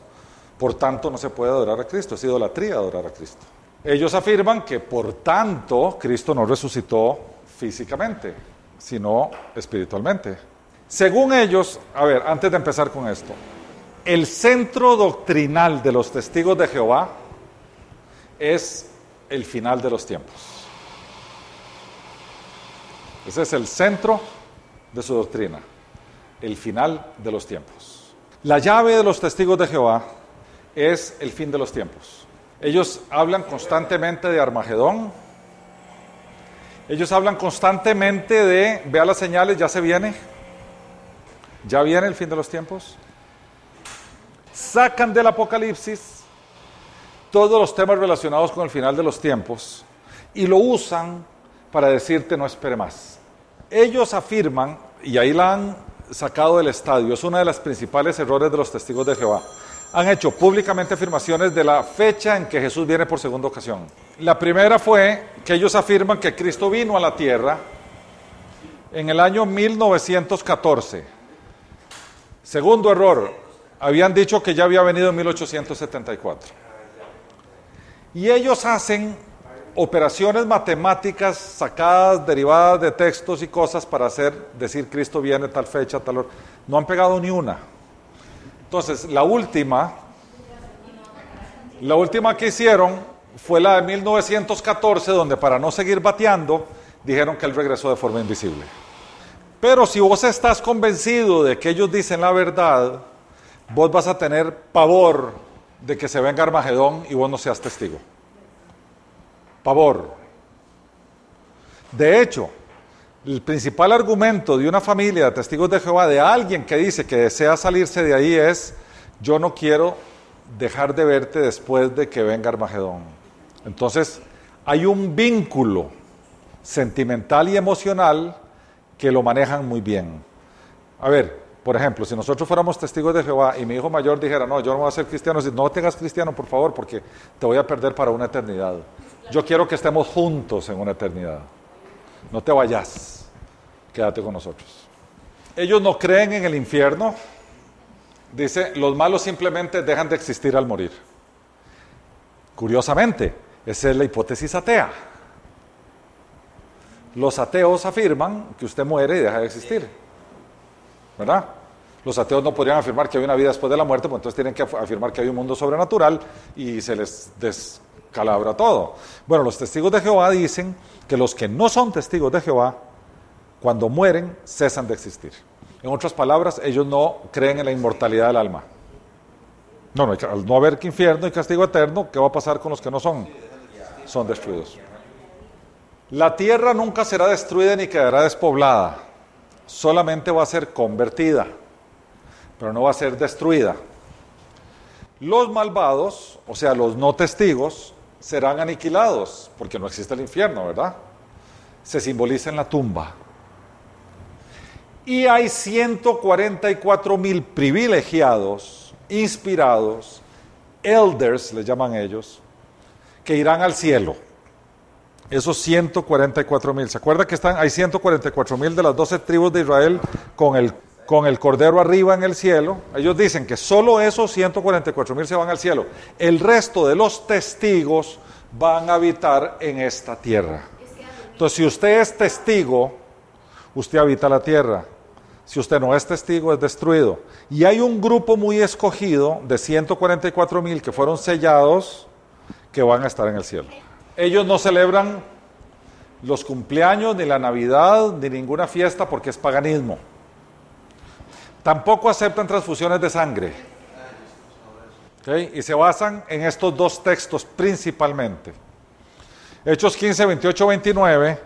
Por tanto, no se puede adorar a Cristo. Es idolatría adorar a Cristo. Ellos afirman que por tanto Cristo no resucitó físicamente, sino espiritualmente. Según ellos, a ver, antes de empezar con esto, el centro doctrinal de los testigos de Jehová es el final de los tiempos. Ese es el centro de su doctrina, el final de los tiempos. La llave de los testigos de Jehová es el fin de los tiempos. Ellos hablan constantemente de Armagedón. Ellos hablan constantemente de, vea las señales, ya se viene. Ya viene el fin de los tiempos. Sacan del Apocalipsis todos los temas relacionados con el final de los tiempos y lo usan para decirte no espere más. Ellos afirman, y ahí la han sacado del estadio, es uno de los principales errores de los testigos de Jehová han hecho públicamente afirmaciones de la fecha en que Jesús viene por segunda ocasión. La primera fue que ellos afirman que Cristo vino a la tierra en el año 1914. Segundo error, habían dicho que ya había venido en 1874. Y ellos hacen operaciones matemáticas sacadas, derivadas de textos y cosas para hacer, decir Cristo viene tal fecha, tal hora. No han pegado ni una. Entonces, la última, la última que hicieron fue la de 1914, donde para no seguir bateando, dijeron que él regresó de forma invisible. Pero si vos estás convencido de que ellos dicen la verdad, vos vas a tener pavor de que se venga Armagedón y vos no seas testigo. Pavor. De hecho, el principal argumento de una familia de testigos de Jehová, de alguien que dice que desea salirse de ahí, es, yo no quiero dejar de verte después de que venga Armagedón. Entonces, hay un vínculo sentimental y emocional que lo manejan muy bien. A ver, por ejemplo, si nosotros fuéramos testigos de Jehová y mi hijo mayor dijera, no, yo no voy a ser cristiano, no te hagas cristiano, por favor, porque te voy a perder para una eternidad. Yo quiero que estemos juntos en una eternidad. No te vayas quédate con nosotros. Ellos no creen en el infierno. Dice, los malos simplemente dejan de existir al morir. Curiosamente, esa es la hipótesis atea. Los ateos afirman que usted muere y deja de existir. ¿Verdad? Los ateos no podrían afirmar que hay una vida después de la muerte, pues entonces tienen que afirmar que hay un mundo sobrenatural y se les descalabra todo. Bueno, los testigos de Jehová dicen que los que no son testigos de Jehová cuando mueren, cesan de existir. En otras palabras, ellos no creen en la inmortalidad del alma. No, no, al no haber infierno y castigo eterno, ¿qué va a pasar con los que no son? Son destruidos. La tierra nunca será destruida ni quedará despoblada. Solamente va a ser convertida, pero no va a ser destruida. Los malvados, o sea, los no testigos, serán aniquilados, porque no existe el infierno, ¿verdad? Se simboliza en la tumba. Y hay 144 mil privilegiados, inspirados, elders, les llaman ellos, que irán al cielo. Esos 144 mil. ¿Se acuerda que están, hay 144 mil de las 12 tribus de Israel con el, con el cordero arriba en el cielo? Ellos dicen que solo esos 144 mil se van al cielo. El resto de los testigos van a habitar en esta tierra. Entonces, si usted es testigo, usted habita la tierra. Si usted no es testigo, es destruido. Y hay un grupo muy escogido de 144 mil que fueron sellados que van a estar en el cielo. Ellos no celebran los cumpleaños, ni la Navidad, ni ninguna fiesta porque es paganismo. Tampoco aceptan transfusiones de sangre. Y se basan en estos dos textos principalmente. Hechos 15, 28, 29,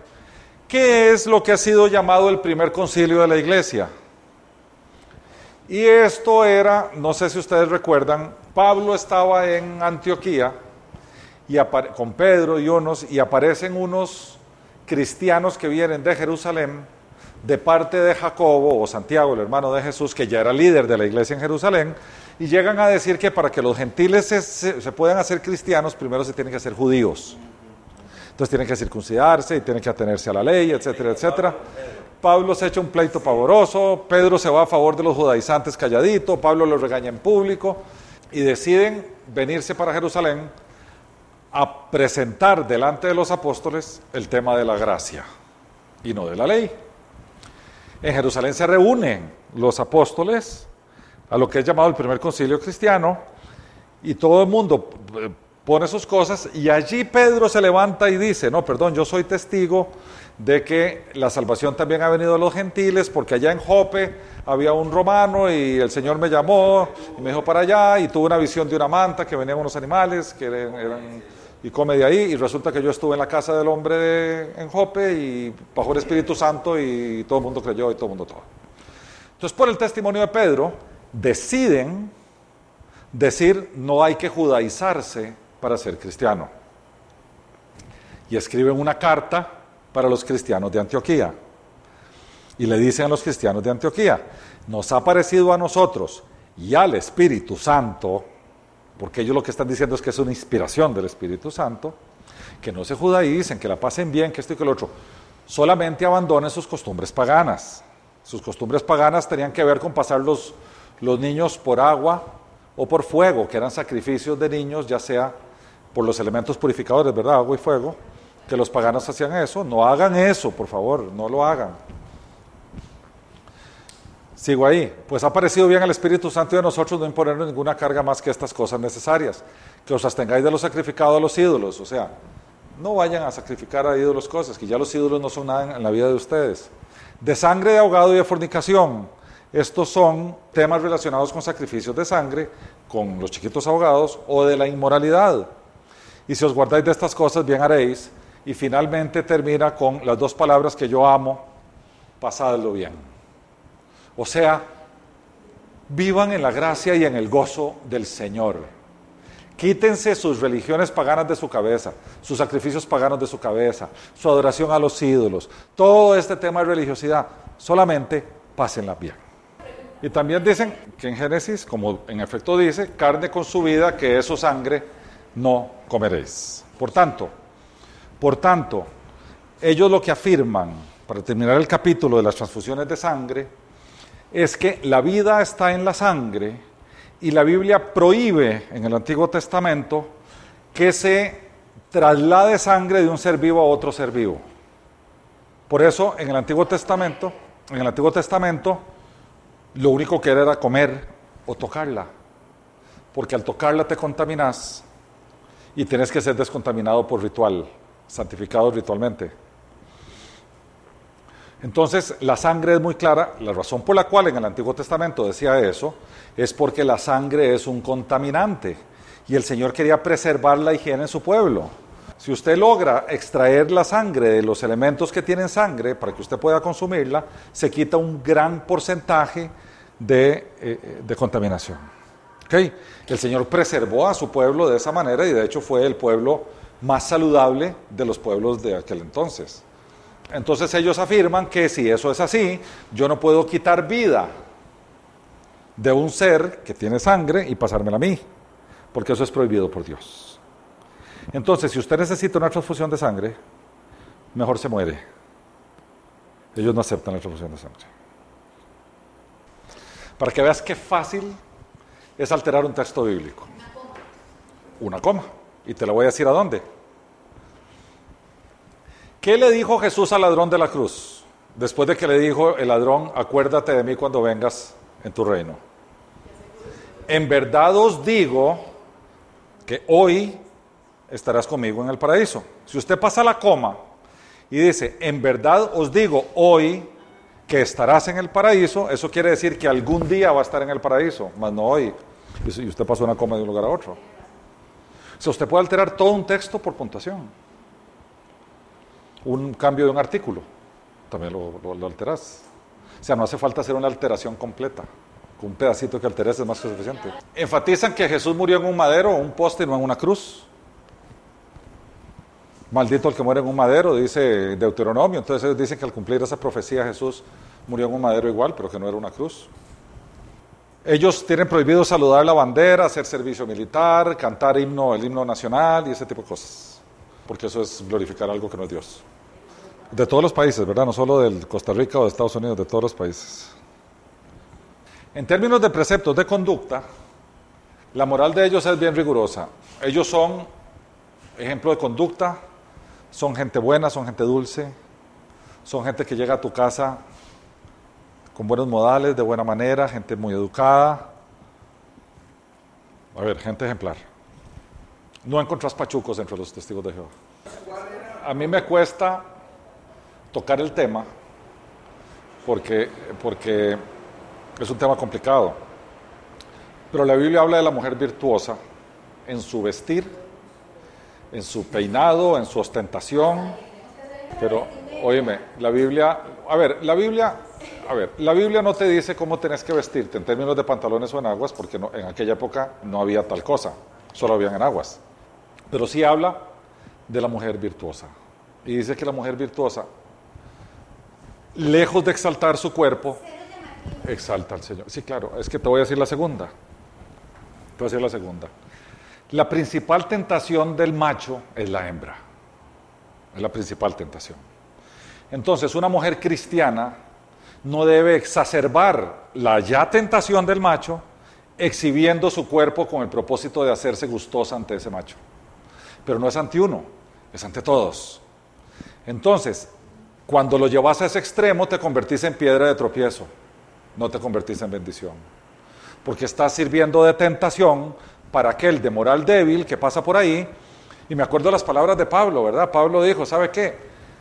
que es lo que ha sido llamado el primer concilio de la iglesia. Y esto era, no sé si ustedes recuerdan, Pablo estaba en Antioquía y con Pedro y unos y aparecen unos cristianos que vienen de Jerusalén de parte de Jacobo o Santiago, el hermano de Jesús, que ya era líder de la iglesia en Jerusalén, y llegan a decir que para que los gentiles se, puedan hacer cristianos, primero se tienen que hacer judíos. Entonces tienen que circuncidarse y tienen que atenerse a la ley, etcétera, etcétera. Pablo se echa un pleito pavoroso, Pedro se va a favor de los judaizantes calladito, Pablo los regaña en público y deciden venirse para Jerusalén a presentar delante de los apóstoles el tema de la gracia y no de la ley. En Jerusalén se reúnen los apóstoles a lo que es llamado el primer concilio cristiano y todo el mundo eh, pone sus cosas y allí Pedro se levanta y dice, no, perdón, yo soy testigo de que la salvación también ha venido a los gentiles porque allá en Jope había un romano y el Señor me llamó y me dijo para allá y tuve una visión de una manta que venían unos animales que eran y come de ahí. Y resulta que yo estuve en la casa del hombre en Jope y bajó el Espíritu Santo y todo el mundo creyó y todo el mundo todo. Entonces, por el testimonio de Pedro, deciden decir no hay que judaizarse para ser cristiano. Y escriben una carta para los cristianos de Antioquía. Y le dicen a los cristianos de Antioquía, nos ha parecido a nosotros y al Espíritu Santo porque ellos lo que están diciendo es que es una inspiración del Espíritu Santo, que no se judaicen, que la pasen bien, que esto y que lo otro. Solamente abandonen sus costumbres paganas. Sus costumbres paganas tenían que ver con pasar los, los niños por agua o por fuego, que eran sacrificios de niños, ya sea por los elementos purificadores, ¿verdad? Agua y fuego, que los paganos hacían eso. No hagan eso, por favor, no lo hagan. Sigo ahí. Pues ha parecido bien al Espíritu Santo de nosotros no imponernos ninguna carga más que estas cosas necesarias. Que os abstengáis de lo sacrificado a los ídolos. O sea, no vayan a sacrificar a ídolos cosas, que ya los ídolos no son nada en la vida de ustedes. De sangre de ahogado y de fornicación. Estos son temas relacionados con sacrificios de sangre, con los chiquitos ahogados o de la inmoralidad. Y si os guardáis de estas cosas, bien haréis. Y finalmente termina con las dos palabras que yo amo, pasadlo bien. O sea, vivan en la gracia y en el gozo del Señor. Quítense sus religiones paganas de su cabeza, sus sacrificios paganos de su cabeza, su adoración a los ídolos, todo este tema de religiosidad. Solamente pásenla bien. Y también dicen que en Génesis, como en efecto dice, carne con su vida, que es su sangre, no comeréis. Por tanto, por tanto, ellos lo que afirman, para terminar el capítulo de las transfusiones de sangre, es que la vida está en la sangre y la Biblia prohíbe en el Antiguo Testamento que se traslade sangre de un ser vivo a otro ser vivo. Por eso en el Antiguo Testamento, en el Antiguo Testamento, lo único que era era comer o tocarla, porque al tocarla te contaminas y tienes que ser descontaminado por ritual, santificado ritualmente. Entonces, la sangre es muy clara. La razón por la cual en el Antiguo Testamento decía eso es porque la sangre es un contaminante y el Señor quería preservar la higiene en su pueblo. Si usted logra extraer la sangre de los elementos que tienen sangre para que usted pueda consumirla, se quita un gran porcentaje de, eh, contaminación. El Señor preservó a su pueblo de esa manera y de hecho fue el pueblo más saludable de los pueblos de aquel entonces. Entonces ellos afirman que si eso es así, yo no puedo quitar vida de un ser que tiene sangre y pasármela a mí, porque eso es prohibido por Dios. Entonces, si usted necesita una transfusión de sangre, mejor se muere. Ellos no aceptan la transfusión de sangre. Para que veas qué fácil es alterar un texto bíblico. Una coma. Y te lo voy a decir a dónde. ¿Qué le dijo Jesús al ladrón de la cruz? Después de que le dijo el ladrón, acuérdate de mí cuando vengas en tu reino. En verdad os digo que hoy estarás conmigo en el paraíso. Si usted pasa la coma y dice, en verdad os digo hoy que estarás en el paraíso, eso quiere decir que algún día va a estar en el paraíso, más no hoy. Y usted pasó una coma de un lugar a otro. O sea, usted puede alterar todo un texto por puntuación. Un cambio de un artículo, también lo, lo, alteras. O sea, no hace falta hacer una alteración completa. Un pedacito que alteres es más que suficiente. Enfatizan que Jesús murió en un madero un poste no en una cruz. Maldito el que muere en un madero, dice Deuteronomio. Entonces ellos dicen que al cumplir esa profecía Jesús murió en un madero igual, pero que no era una cruz. Ellos tienen prohibido saludar la bandera, hacer servicio militar, cantar himno, el himno nacional y ese tipo de cosas. Porque eso es glorificar algo que no es Dios. De todos los países, ¿verdad? No solo de Costa Rica o de Estados Unidos, de todos los países. En términos de preceptos de conducta, la moral de ellos es bien rigurosa. Ellos son ejemplo de conducta, son gente buena, son gente dulce, son gente que llega a tu casa con buenos modales, de buena manera, gente muy educada. A ver, gente ejemplar. No encontrás pachucos entre los testigos de Jehová. A mí me cuesta tocar el tema porque, porque es un tema complicado. Pero la Biblia habla de la mujer virtuosa en su vestir, en su peinado, en su ostentación. Pero, óyeme, la Biblia, a ver, la Biblia, a ver, la Biblia no te dice cómo tenés que vestirte en términos de pantalones o en aguas, porque en aquella época no había tal cosa, solo habían en aguas. Pero sí habla de la mujer virtuosa. Y dice que la mujer virtuosa, lejos de exaltar su cuerpo, exalta al Señor. Sí, claro, es que te voy a decir la segunda. Te voy a decir la segunda. La principal tentación del macho es la hembra. Es la principal tentación. Entonces, una mujer cristiana no debe exacerbar la ya tentación del macho exhibiendo su cuerpo con el propósito de hacerse gustosa ante ese macho. Pero no es ante uno, es ante todos. Entonces, cuando lo llevas a ese extremo, te convertís en piedra de tropiezo, no te convertís en bendición. Porque estás sirviendo de tentación para aquel de moral débil que pasa por ahí. Y me acuerdo las palabras de Pablo, ¿verdad? Pablo dijo, ¿sabe qué?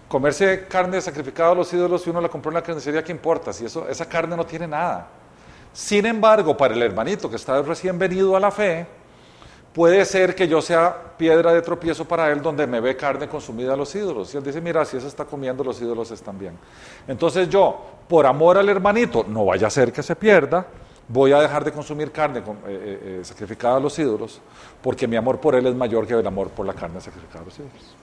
Comerse carne sacrificada a los ídolos, si uno la compró en la carnicería, ¿qué importa? Si eso, esa carne no tiene nada. Sin embargo, para el hermanito que está recién venido a la fe, puede ser que yo sea piedra de tropiezo para él donde me ve carne consumida a los ídolos. Y él dice, mira, si eso está comiendo, los ídolos están bien. Entonces yo, por amor al hermanito, no vaya a ser que se pierda, voy a dejar de consumir carne eh, eh, eh, sacrificada a los ídolos, porque mi amor por él es mayor que el amor por la carne sacrificada a los ídolos.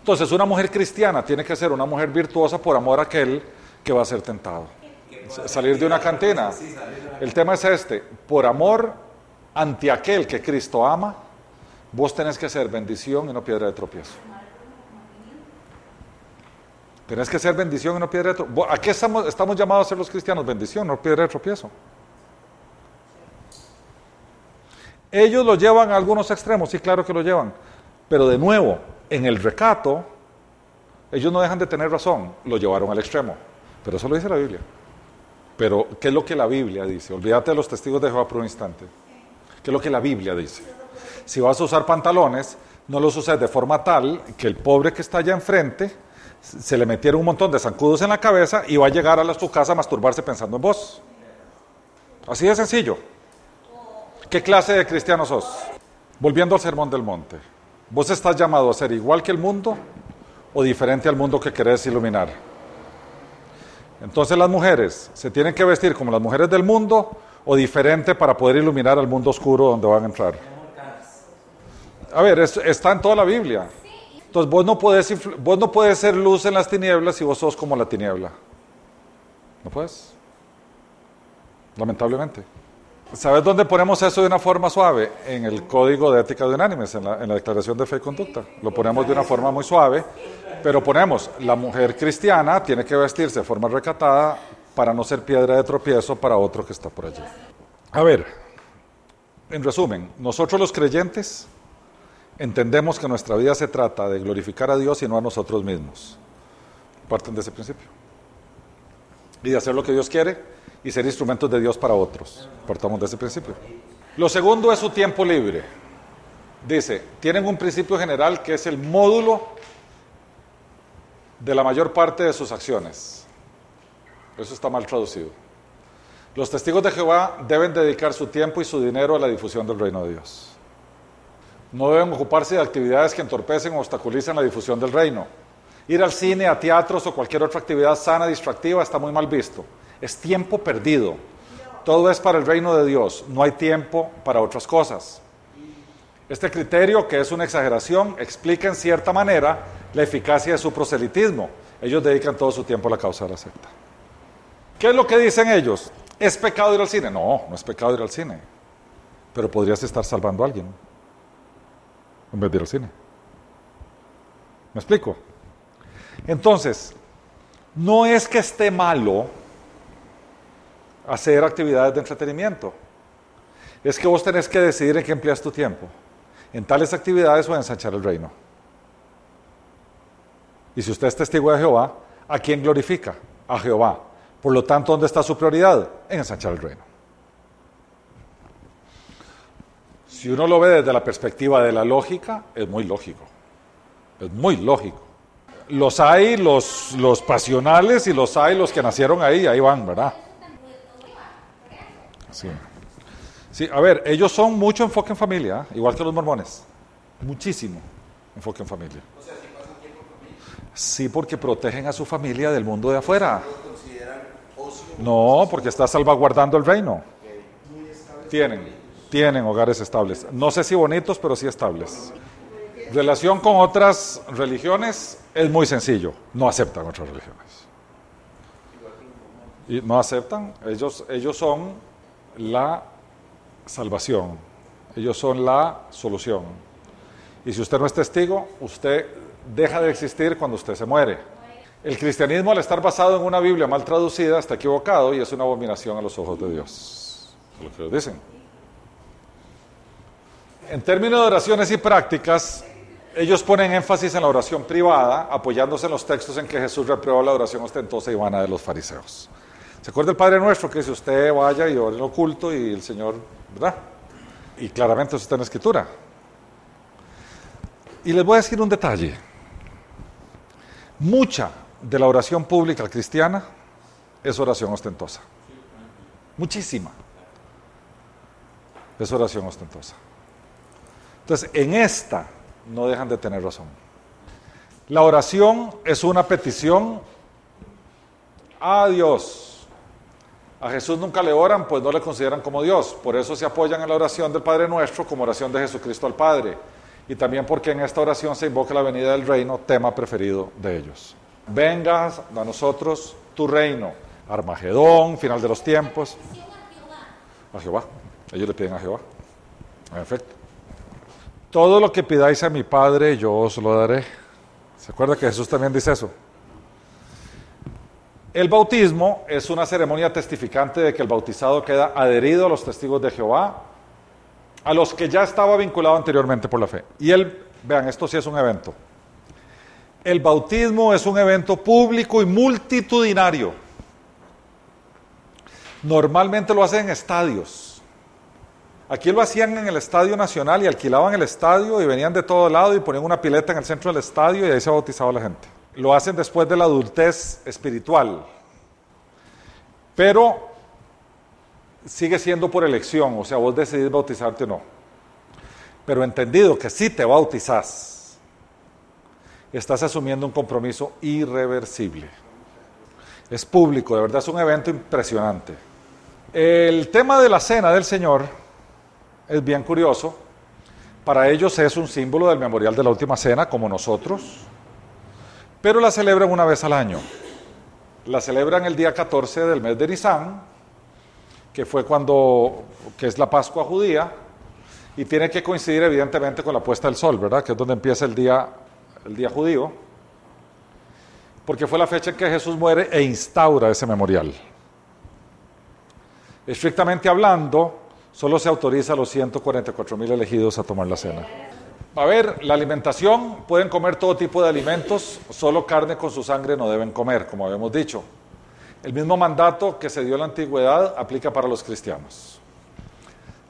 Entonces, una mujer cristiana tiene que ser una mujer virtuosa por amor a aquel que va a ser tentado. Salir de una cantina. El tema es este, por amor ante aquel que Cristo ama, vos tenés que ser bendición y no piedra de tropiezo. Tenés que ser bendición y no piedra de tropiezo. ¿A qué estamos, estamos llamados a ser los cristianos? Bendición, no piedra de tropiezo. Ellos lo llevan a algunos extremos, sí, claro que lo llevan. Pero de nuevo, en el recato, ellos no dejan de tener razón, lo llevaron al extremo. Pero eso lo dice la Biblia. Pero, ¿qué es lo que la Biblia dice? Olvídate de los testigos de Jehová por un instante. ¿Qué es lo que la Biblia dice? Si vas a usar pantalones, no los uses de forma tal que el pobre que está allá enfrente se le metiera un montón de zancudos en la cabeza y va a llegar a su casa a masturbarse pensando en vos. Así de sencillo. ¿Qué clase de cristiano sos? Volviendo al sermón del monte. ¿Vos estás llamado a ser igual que el mundo o diferente al mundo que querés iluminar? Entonces las mujeres se tienen que vestir como las mujeres del mundo o diferente para poder iluminar al mundo oscuro donde van a entrar. A ver, está en toda la Biblia. Entonces vos no, puedes, vos no puedes ser luz en las tinieblas si vos sos como la tiniebla. No puedes. Lamentablemente. ¿Sabes dónde ponemos eso de una forma suave? En el código de ética de unánimes, en la, en la declaración de fe y conducta. Lo ponemos de una forma muy suave, pero ponemos, la mujer cristiana tiene que vestirse de forma recatada para no ser piedra de tropiezo para otro que está por allí. A ver, en resumen, nosotros los creyentes entendemos que nuestra vida se trata de glorificar a Dios y no a nosotros mismos. Parten de ese principio. Y de hacer lo que Dios quiere y ser instrumentos de Dios para otros. Partamos de ese principio. Lo segundo es su tiempo libre. Dice, tienen un principio general que es el módulo de la mayor parte de sus acciones. Eso está mal traducido. Los testigos de Jehová deben dedicar su tiempo y su dinero a la difusión del reino de Dios. No deben ocuparse de actividades que entorpecen o obstaculizan la difusión del reino. Ir al cine, a teatros o cualquier otra actividad sana, distractiva, está muy mal visto. Es tiempo perdido. Todo es para el reino de Dios. No hay tiempo para otras cosas. Este criterio, que es una exageración, explica en cierta manera la eficacia de su proselitismo. Ellos dedican todo su tiempo a la causa de la secta. ¿Qué es lo que dicen ellos? ¿Es pecado ir al cine? No, no es pecado ir al cine. Pero podrías estar salvando a alguien en vez de ir al cine. ¿Me explico? Entonces, no es que esté malo hacer actividades de entretenimiento. Es que vos tenés que decidir en qué empleas tu tiempo. En tales actividades o en ensanchar el reino. Y si usted es testigo de Jehová, ¿a quién glorifica? A Jehová. Por lo tanto, ¿dónde está su prioridad? En ensanchar el reino. Si uno lo ve desde la perspectiva de la lógica, es muy lógico. Es muy lógico. Los hay los, los pasionales y los hay los que nacieron ahí, ahí van, ¿verdad? Sí. Sí, a ver, ellos son mucho enfoque en familia, ¿eh? igual que los mormones. Muchísimo enfoque en familia. Sí, porque protegen a su familia del mundo de afuera. No, porque está salvaguardando el reino. Tienen, tienen hogares estables. No sé si bonitos, pero sí estables. Relación con otras religiones es muy sencillo. No aceptan otras religiones. Y no aceptan. Ellos, ellos son la salvación. Ellos son la solución. Y si usted no es testigo, usted deja de existir cuando usted se muere. El cristianismo al estar basado en una Biblia mal traducida está equivocado y es una abominación a los ojos de Dios. Es lo que dicen. En términos de oraciones y prácticas, ellos ponen énfasis en la oración privada, apoyándose en los textos en que Jesús reprueba la oración ostentosa y vana de los fariseos. ¿Se acuerda el Padre Nuestro que dice usted vaya y ore en oculto y el Señor, ¿verdad? Y claramente eso está en Escritura. Y les voy a decir un detalle. Mucha de la oración pública cristiana es oración ostentosa. Muchísima. Es oración ostentosa. Entonces, en esta no dejan de tener razón. La oración es una petición a Dios. A Jesús nunca le oran, pues no le consideran como Dios. Por eso se apoyan en la oración del Padre Nuestro como oración de Jesucristo al Padre. Y también porque en esta oración se invoca la venida del reino, tema preferido de ellos. Vengas a nosotros tu reino. Armagedón, final de los tiempos. A Jehová. Ellos le piden a Jehová. En efecto. Todo lo que pidáis a mi Padre, yo os lo daré. ¿Se acuerda que Jesús también dice eso? El bautismo es una ceremonia testificante de que el bautizado queda adherido a los testigos de Jehová, a los que ya estaba vinculado anteriormente por la fe. Y él, vean, esto sí es un evento. El bautismo es un evento público y multitudinario. Normalmente lo hacen en estadios. Aquí lo hacían en el Estadio Nacional y alquilaban el estadio y venían de todo lado y ponían una pileta en el centro del estadio y ahí se bautizaba la gente. Lo hacen después de la adultez espiritual. Pero sigue siendo por elección, o sea, vos decidís bautizarte o no. Pero entendido que si te bautizás, estás asumiendo un compromiso irreversible. Es público, de verdad es un evento impresionante. El tema de la cena del Señor es bien curioso. Para ellos es un símbolo del memorial de la última cena, como nosotros, pero la celebran una vez al año. La celebran el día 14 del mes de Nisan, que fue cuando, que es la Pascua judía, y tiene que coincidir evidentemente con la puesta del sol, ¿verdad? Que es donde empieza el día, el día judío, porque fue la fecha en que Jesús muere e instaura ese memorial. Estrictamente hablando, solo se autoriza a los 144 mil elegidos a tomar la cena. A ver, la alimentación, pueden comer todo tipo de alimentos, solo carne con su sangre no deben comer, como habíamos dicho. El mismo mandato que se dio en la antigüedad aplica para los cristianos.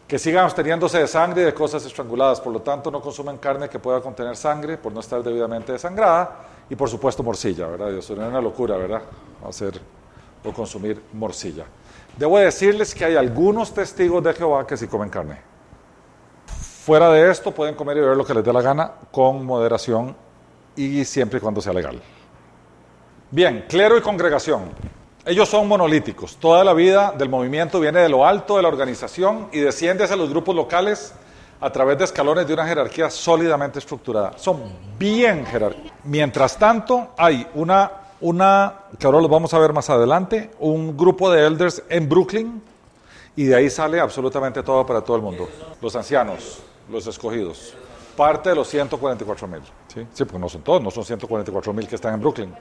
Que sigan absteniéndose de sangre y de cosas estranguladas, por lo tanto no consumen carne que pueda contener sangre por no estar debidamente desangrada y por supuesto morcilla, ¿verdad? Dios, es una locura, ¿verdad? Ser o consumir morcilla. Debo decirles que hay algunos testigos de Jehová que sí comen carne. Fuera de esto pueden comer y beber lo que les dé la gana con moderación y siempre y cuando sea legal. Bien, clero y congregación. Ellos son monolíticos. Toda la vida del movimiento viene de lo alto de la organización y desciende hacia los grupos locales a través de escalones de una jerarquía sólidamente estructurada. Son bien jerarquías. Mientras tanto, hay una, una, que ahora lo vamos a ver más adelante, un grupo de elders en Brooklyn y de ahí sale absolutamente todo para todo el mundo. Los ancianos, los escogidos. Parte de los 144 mil. ¿sí? sí, porque no son todos, no son 144 mil que están en Brooklyn.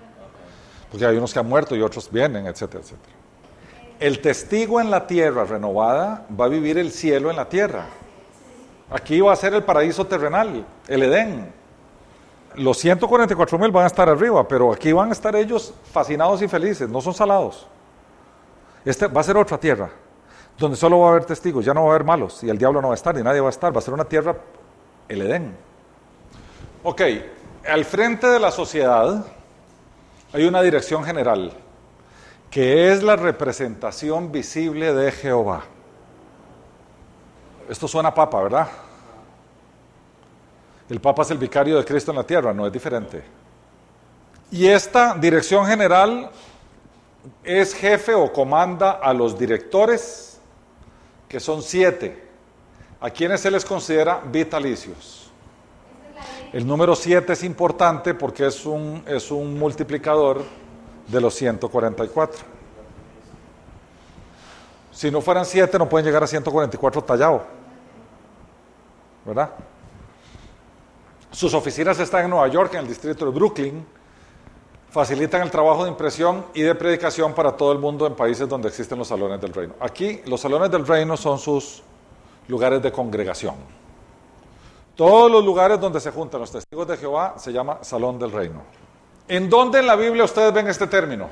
Porque hay unos que han muerto y otros vienen, etcétera, etcétera. El testigo en la tierra renovada va a vivir el cielo en la tierra. Aquí va a ser el paraíso terrenal, el Edén. Los 144 mil van a estar arriba, pero aquí van a estar ellos fascinados y felices, no son salados. Este va a ser otra tierra, donde solo va a haber testigos, ya no va a haber malos, y el diablo no va a estar, ni nadie va a estar, va a ser una tierra, el Edén. Ok, al frente de la sociedad hay una dirección general, que es la representación visible de Jehová. Esto suena papa, ¿verdad? El papa es el vicario de Cristo en la tierra, no es diferente. Y esta dirección general es jefe o comanda a los directores, que son siete, a quienes se les considera vitalicios. El número siete es importante porque es un, es un multiplicador de los 144. Si no fueran siete, no pueden llegar a 144 tallado. ¿Verdad? Sus oficinas están en Nueva York, en el distrito de Brooklyn. Facilitan el trabajo de impresión y de predicación para todo el mundo en países donde existen los salones del reino. Aquí, los salones del reino son sus lugares de congregación. Todos los lugares donde se juntan los testigos de Jehová se llama salón del reino. ¿En dónde en la Biblia ustedes ven este término?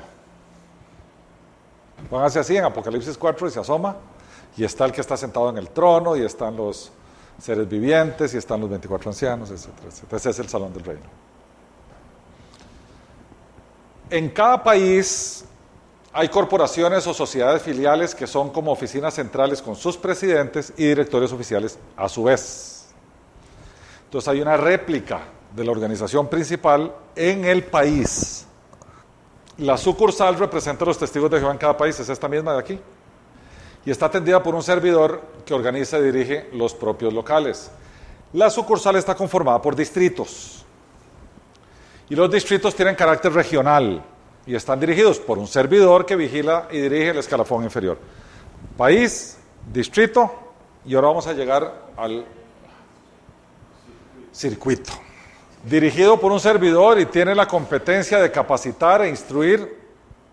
Hacia así en Apocalipsis 4 y se asoma, y está el que está sentado en el trono, y están los seres vivientes, y están los 24 ancianos, etcétera, etcétera. Ese es el salón del reino. En cada país hay corporaciones o sociedades filiales que son como oficinas centrales con sus presidentes y directores oficiales a su vez. Entonces hay una réplica de la organización principal en el país. La sucursal representa a los testigos de Jehová en cada país, es esta misma de aquí. Y está atendida por un servidor que organiza y dirige los propios locales. La sucursal está conformada por distritos. Y los distritos tienen carácter regional y están dirigidos por un servidor que vigila y dirige el escalafón inferior. País, distrito, y ahora vamos a llegar al circuito dirigido por un servidor y tiene la competencia de capacitar e instruir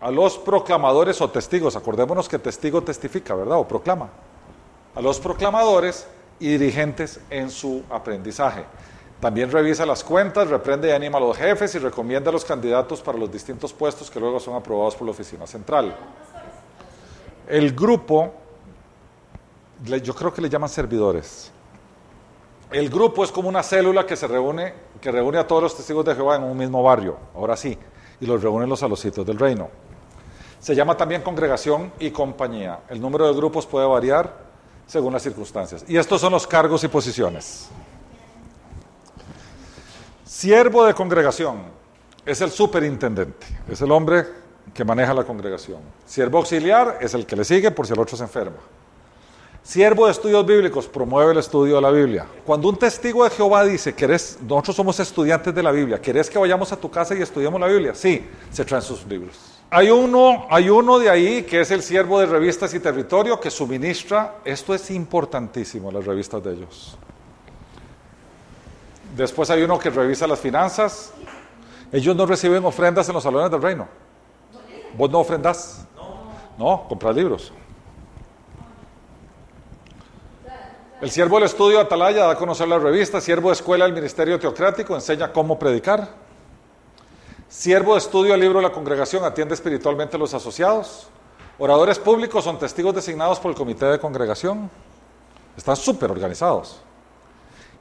a los proclamadores o testigos. Acordémonos que testigo testifica, ¿verdad? O proclama. A los proclamadores y dirigentes en su aprendizaje. También revisa las cuentas, reprende y anima a los jefes y recomienda a los candidatos para los distintos puestos que luego son aprobados por la oficina central. El grupo, yo creo que le llaman servidores. El grupo es como una célula que se reúne, que reúne a todos los testigos de Jehová en un mismo barrio, ahora sí, y los reúne los a los sitios del reino. Se llama también congregación y compañía. El número de grupos puede variar según las circunstancias. Y estos son los cargos y posiciones. Siervo de congregación es el superintendente, es el hombre que maneja la congregación. Siervo auxiliar es el que le sigue por si el otro se enferma. Siervo de estudios bíblicos, promueve el estudio de la Biblia. Cuando un testigo de Jehová dice, ¿querés, nosotros somos estudiantes de la Biblia, ¿querés que vayamos a tu casa y estudiemos la Biblia? Sí, se traen sus libros. Hay uno, hay uno de ahí que es el siervo de revistas y territorio que suministra, esto es importantísimo, las revistas de ellos. Después hay uno que revisa las finanzas. Ellos no reciben ofrendas en los salones del reino. ¿Vos no ofrendas? No, compras libros. El siervo del estudio Atalaya da a conocer la revista, siervo de escuela del ministerio teocrático enseña cómo predicar. Siervo de estudio del libro de la congregación atiende espiritualmente a los asociados. Oradores públicos son testigos designados por el comité de congregación. Están súper organizados.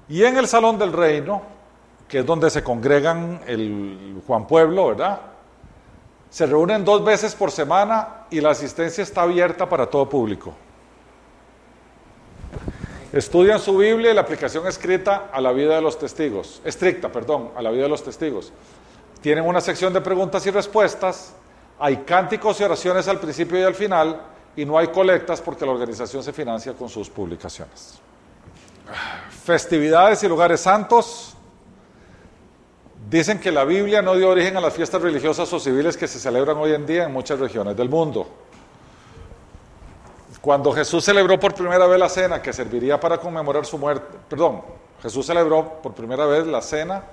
Y en el salón del reino, que es donde se congregan el Juan Pueblo, ¿verdad? Se reúnen dos veces por semana y la asistencia está abierta para todo público. Estudian su Biblia y la aplicación escrita a la vida de los testigos, estricta, perdón, a la vida de los testigos. Tienen una sección de preguntas y respuestas, hay cánticos y oraciones al principio y al final, y no hay colectas porque la organización se financia con sus publicaciones. Festividades y lugares santos. Dicen que la Biblia no dio origen a las fiestas religiosas o civiles que se celebran hoy en día en muchas regiones del mundo. Cuando Jesús celebró por primera vez la cena que serviría para conmemorar su muerte, perdón, Jesús celebró por primera vez la cena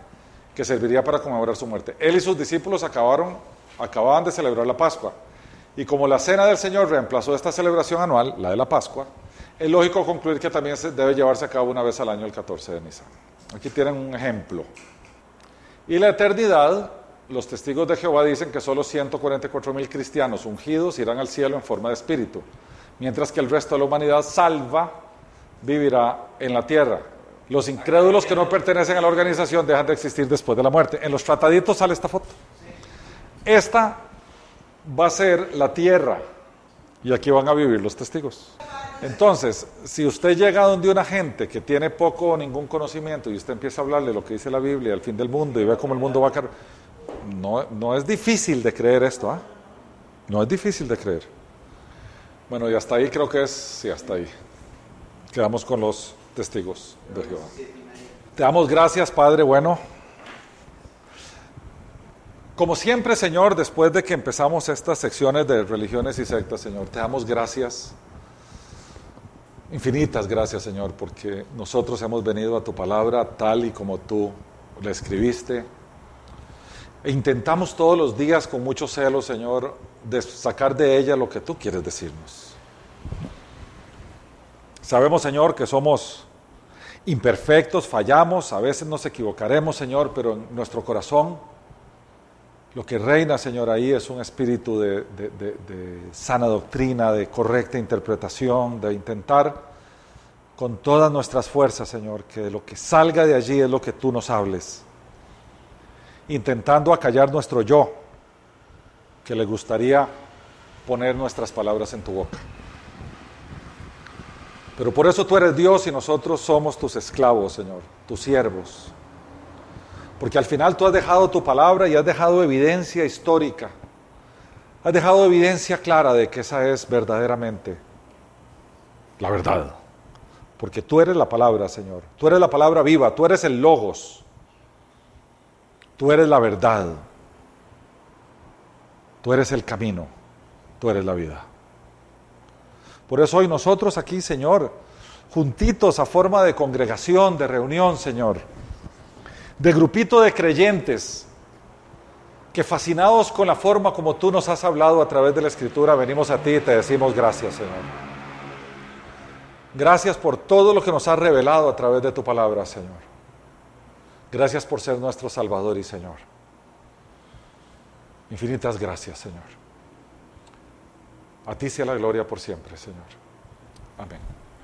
que serviría para conmemorar su muerte. Él y sus discípulos acabaron, acababan de celebrar la Pascua. Y como la cena del Señor reemplazó esta celebración anual, la de la Pascua, es lógico concluir que también se debe llevarse a cabo una vez al año el 14 de Nisan. Aquí tienen un ejemplo. Y la eternidad, los testigos de Jehová dicen que solo 144 mil cristianos ungidos irán al cielo en forma de espíritu, mientras que el resto de la humanidad salva vivirá en la tierra. Los incrédulos que no pertenecen a la organización dejan de existir después de la muerte. En los trataditos sale esta foto. Esta va a ser la tierra y aquí van a vivir los testigos. Entonces, si usted llega donde una gente que tiene poco o ningún conocimiento y usted empieza a hablarle lo que dice la Biblia, el fin del mundo y ve cómo el mundo va a caer, no, no es difícil de creer esto, ¿ah? No es difícil de creer. Bueno, y hasta ahí creo que es, sí, hasta ahí. Quedamos con los testigos de Jehová. Te damos gracias, Padre bueno. Como siempre, Señor, después de que empezamos estas secciones de religiones y sectas, Señor, te damos gracias Infinitas gracias, Señor, porque nosotros hemos venido a tu palabra tal y como tú la escribiste. E intentamos todos los días con mucho celo, Señor, de sacar de ella lo que tú quieres decirnos. Sabemos, Señor, que somos imperfectos, fallamos, a veces nos equivocaremos, Señor, pero en nuestro corazón lo que reina, Señor, ahí es un espíritu de, sana doctrina, de correcta interpretación, de intentar con todas nuestras fuerzas, Señor, que lo que salga de allí es lo que tú nos hables, intentando acallar nuestro yo, que le gustaría poner nuestras palabras en tu boca. Pero por eso tú eres Dios y nosotros somos tus esclavos, Señor, tus siervos. Porque al final tú has dejado tu palabra y has dejado evidencia histórica. Has dejado evidencia clara de que esa es verdaderamente la verdad. Porque tú eres la palabra, Señor. Tú eres la palabra viva, tú eres el logos. Tú eres la verdad. Tú eres el camino. Tú eres la vida. Por eso hoy nosotros aquí, Señor, juntitos a forma de congregación, de reunión, Señor, de grupito de creyentes, que fascinados con la forma como tú nos has hablado a través de la Escritura, venimos a ti y te decimos gracias, Señor. Gracias por todo lo que nos has revelado a través de tu palabra, Señor. Gracias por ser nuestro Salvador y Señor. Infinitas gracias, Señor. A ti sea la gloria por siempre, Señor. Amén.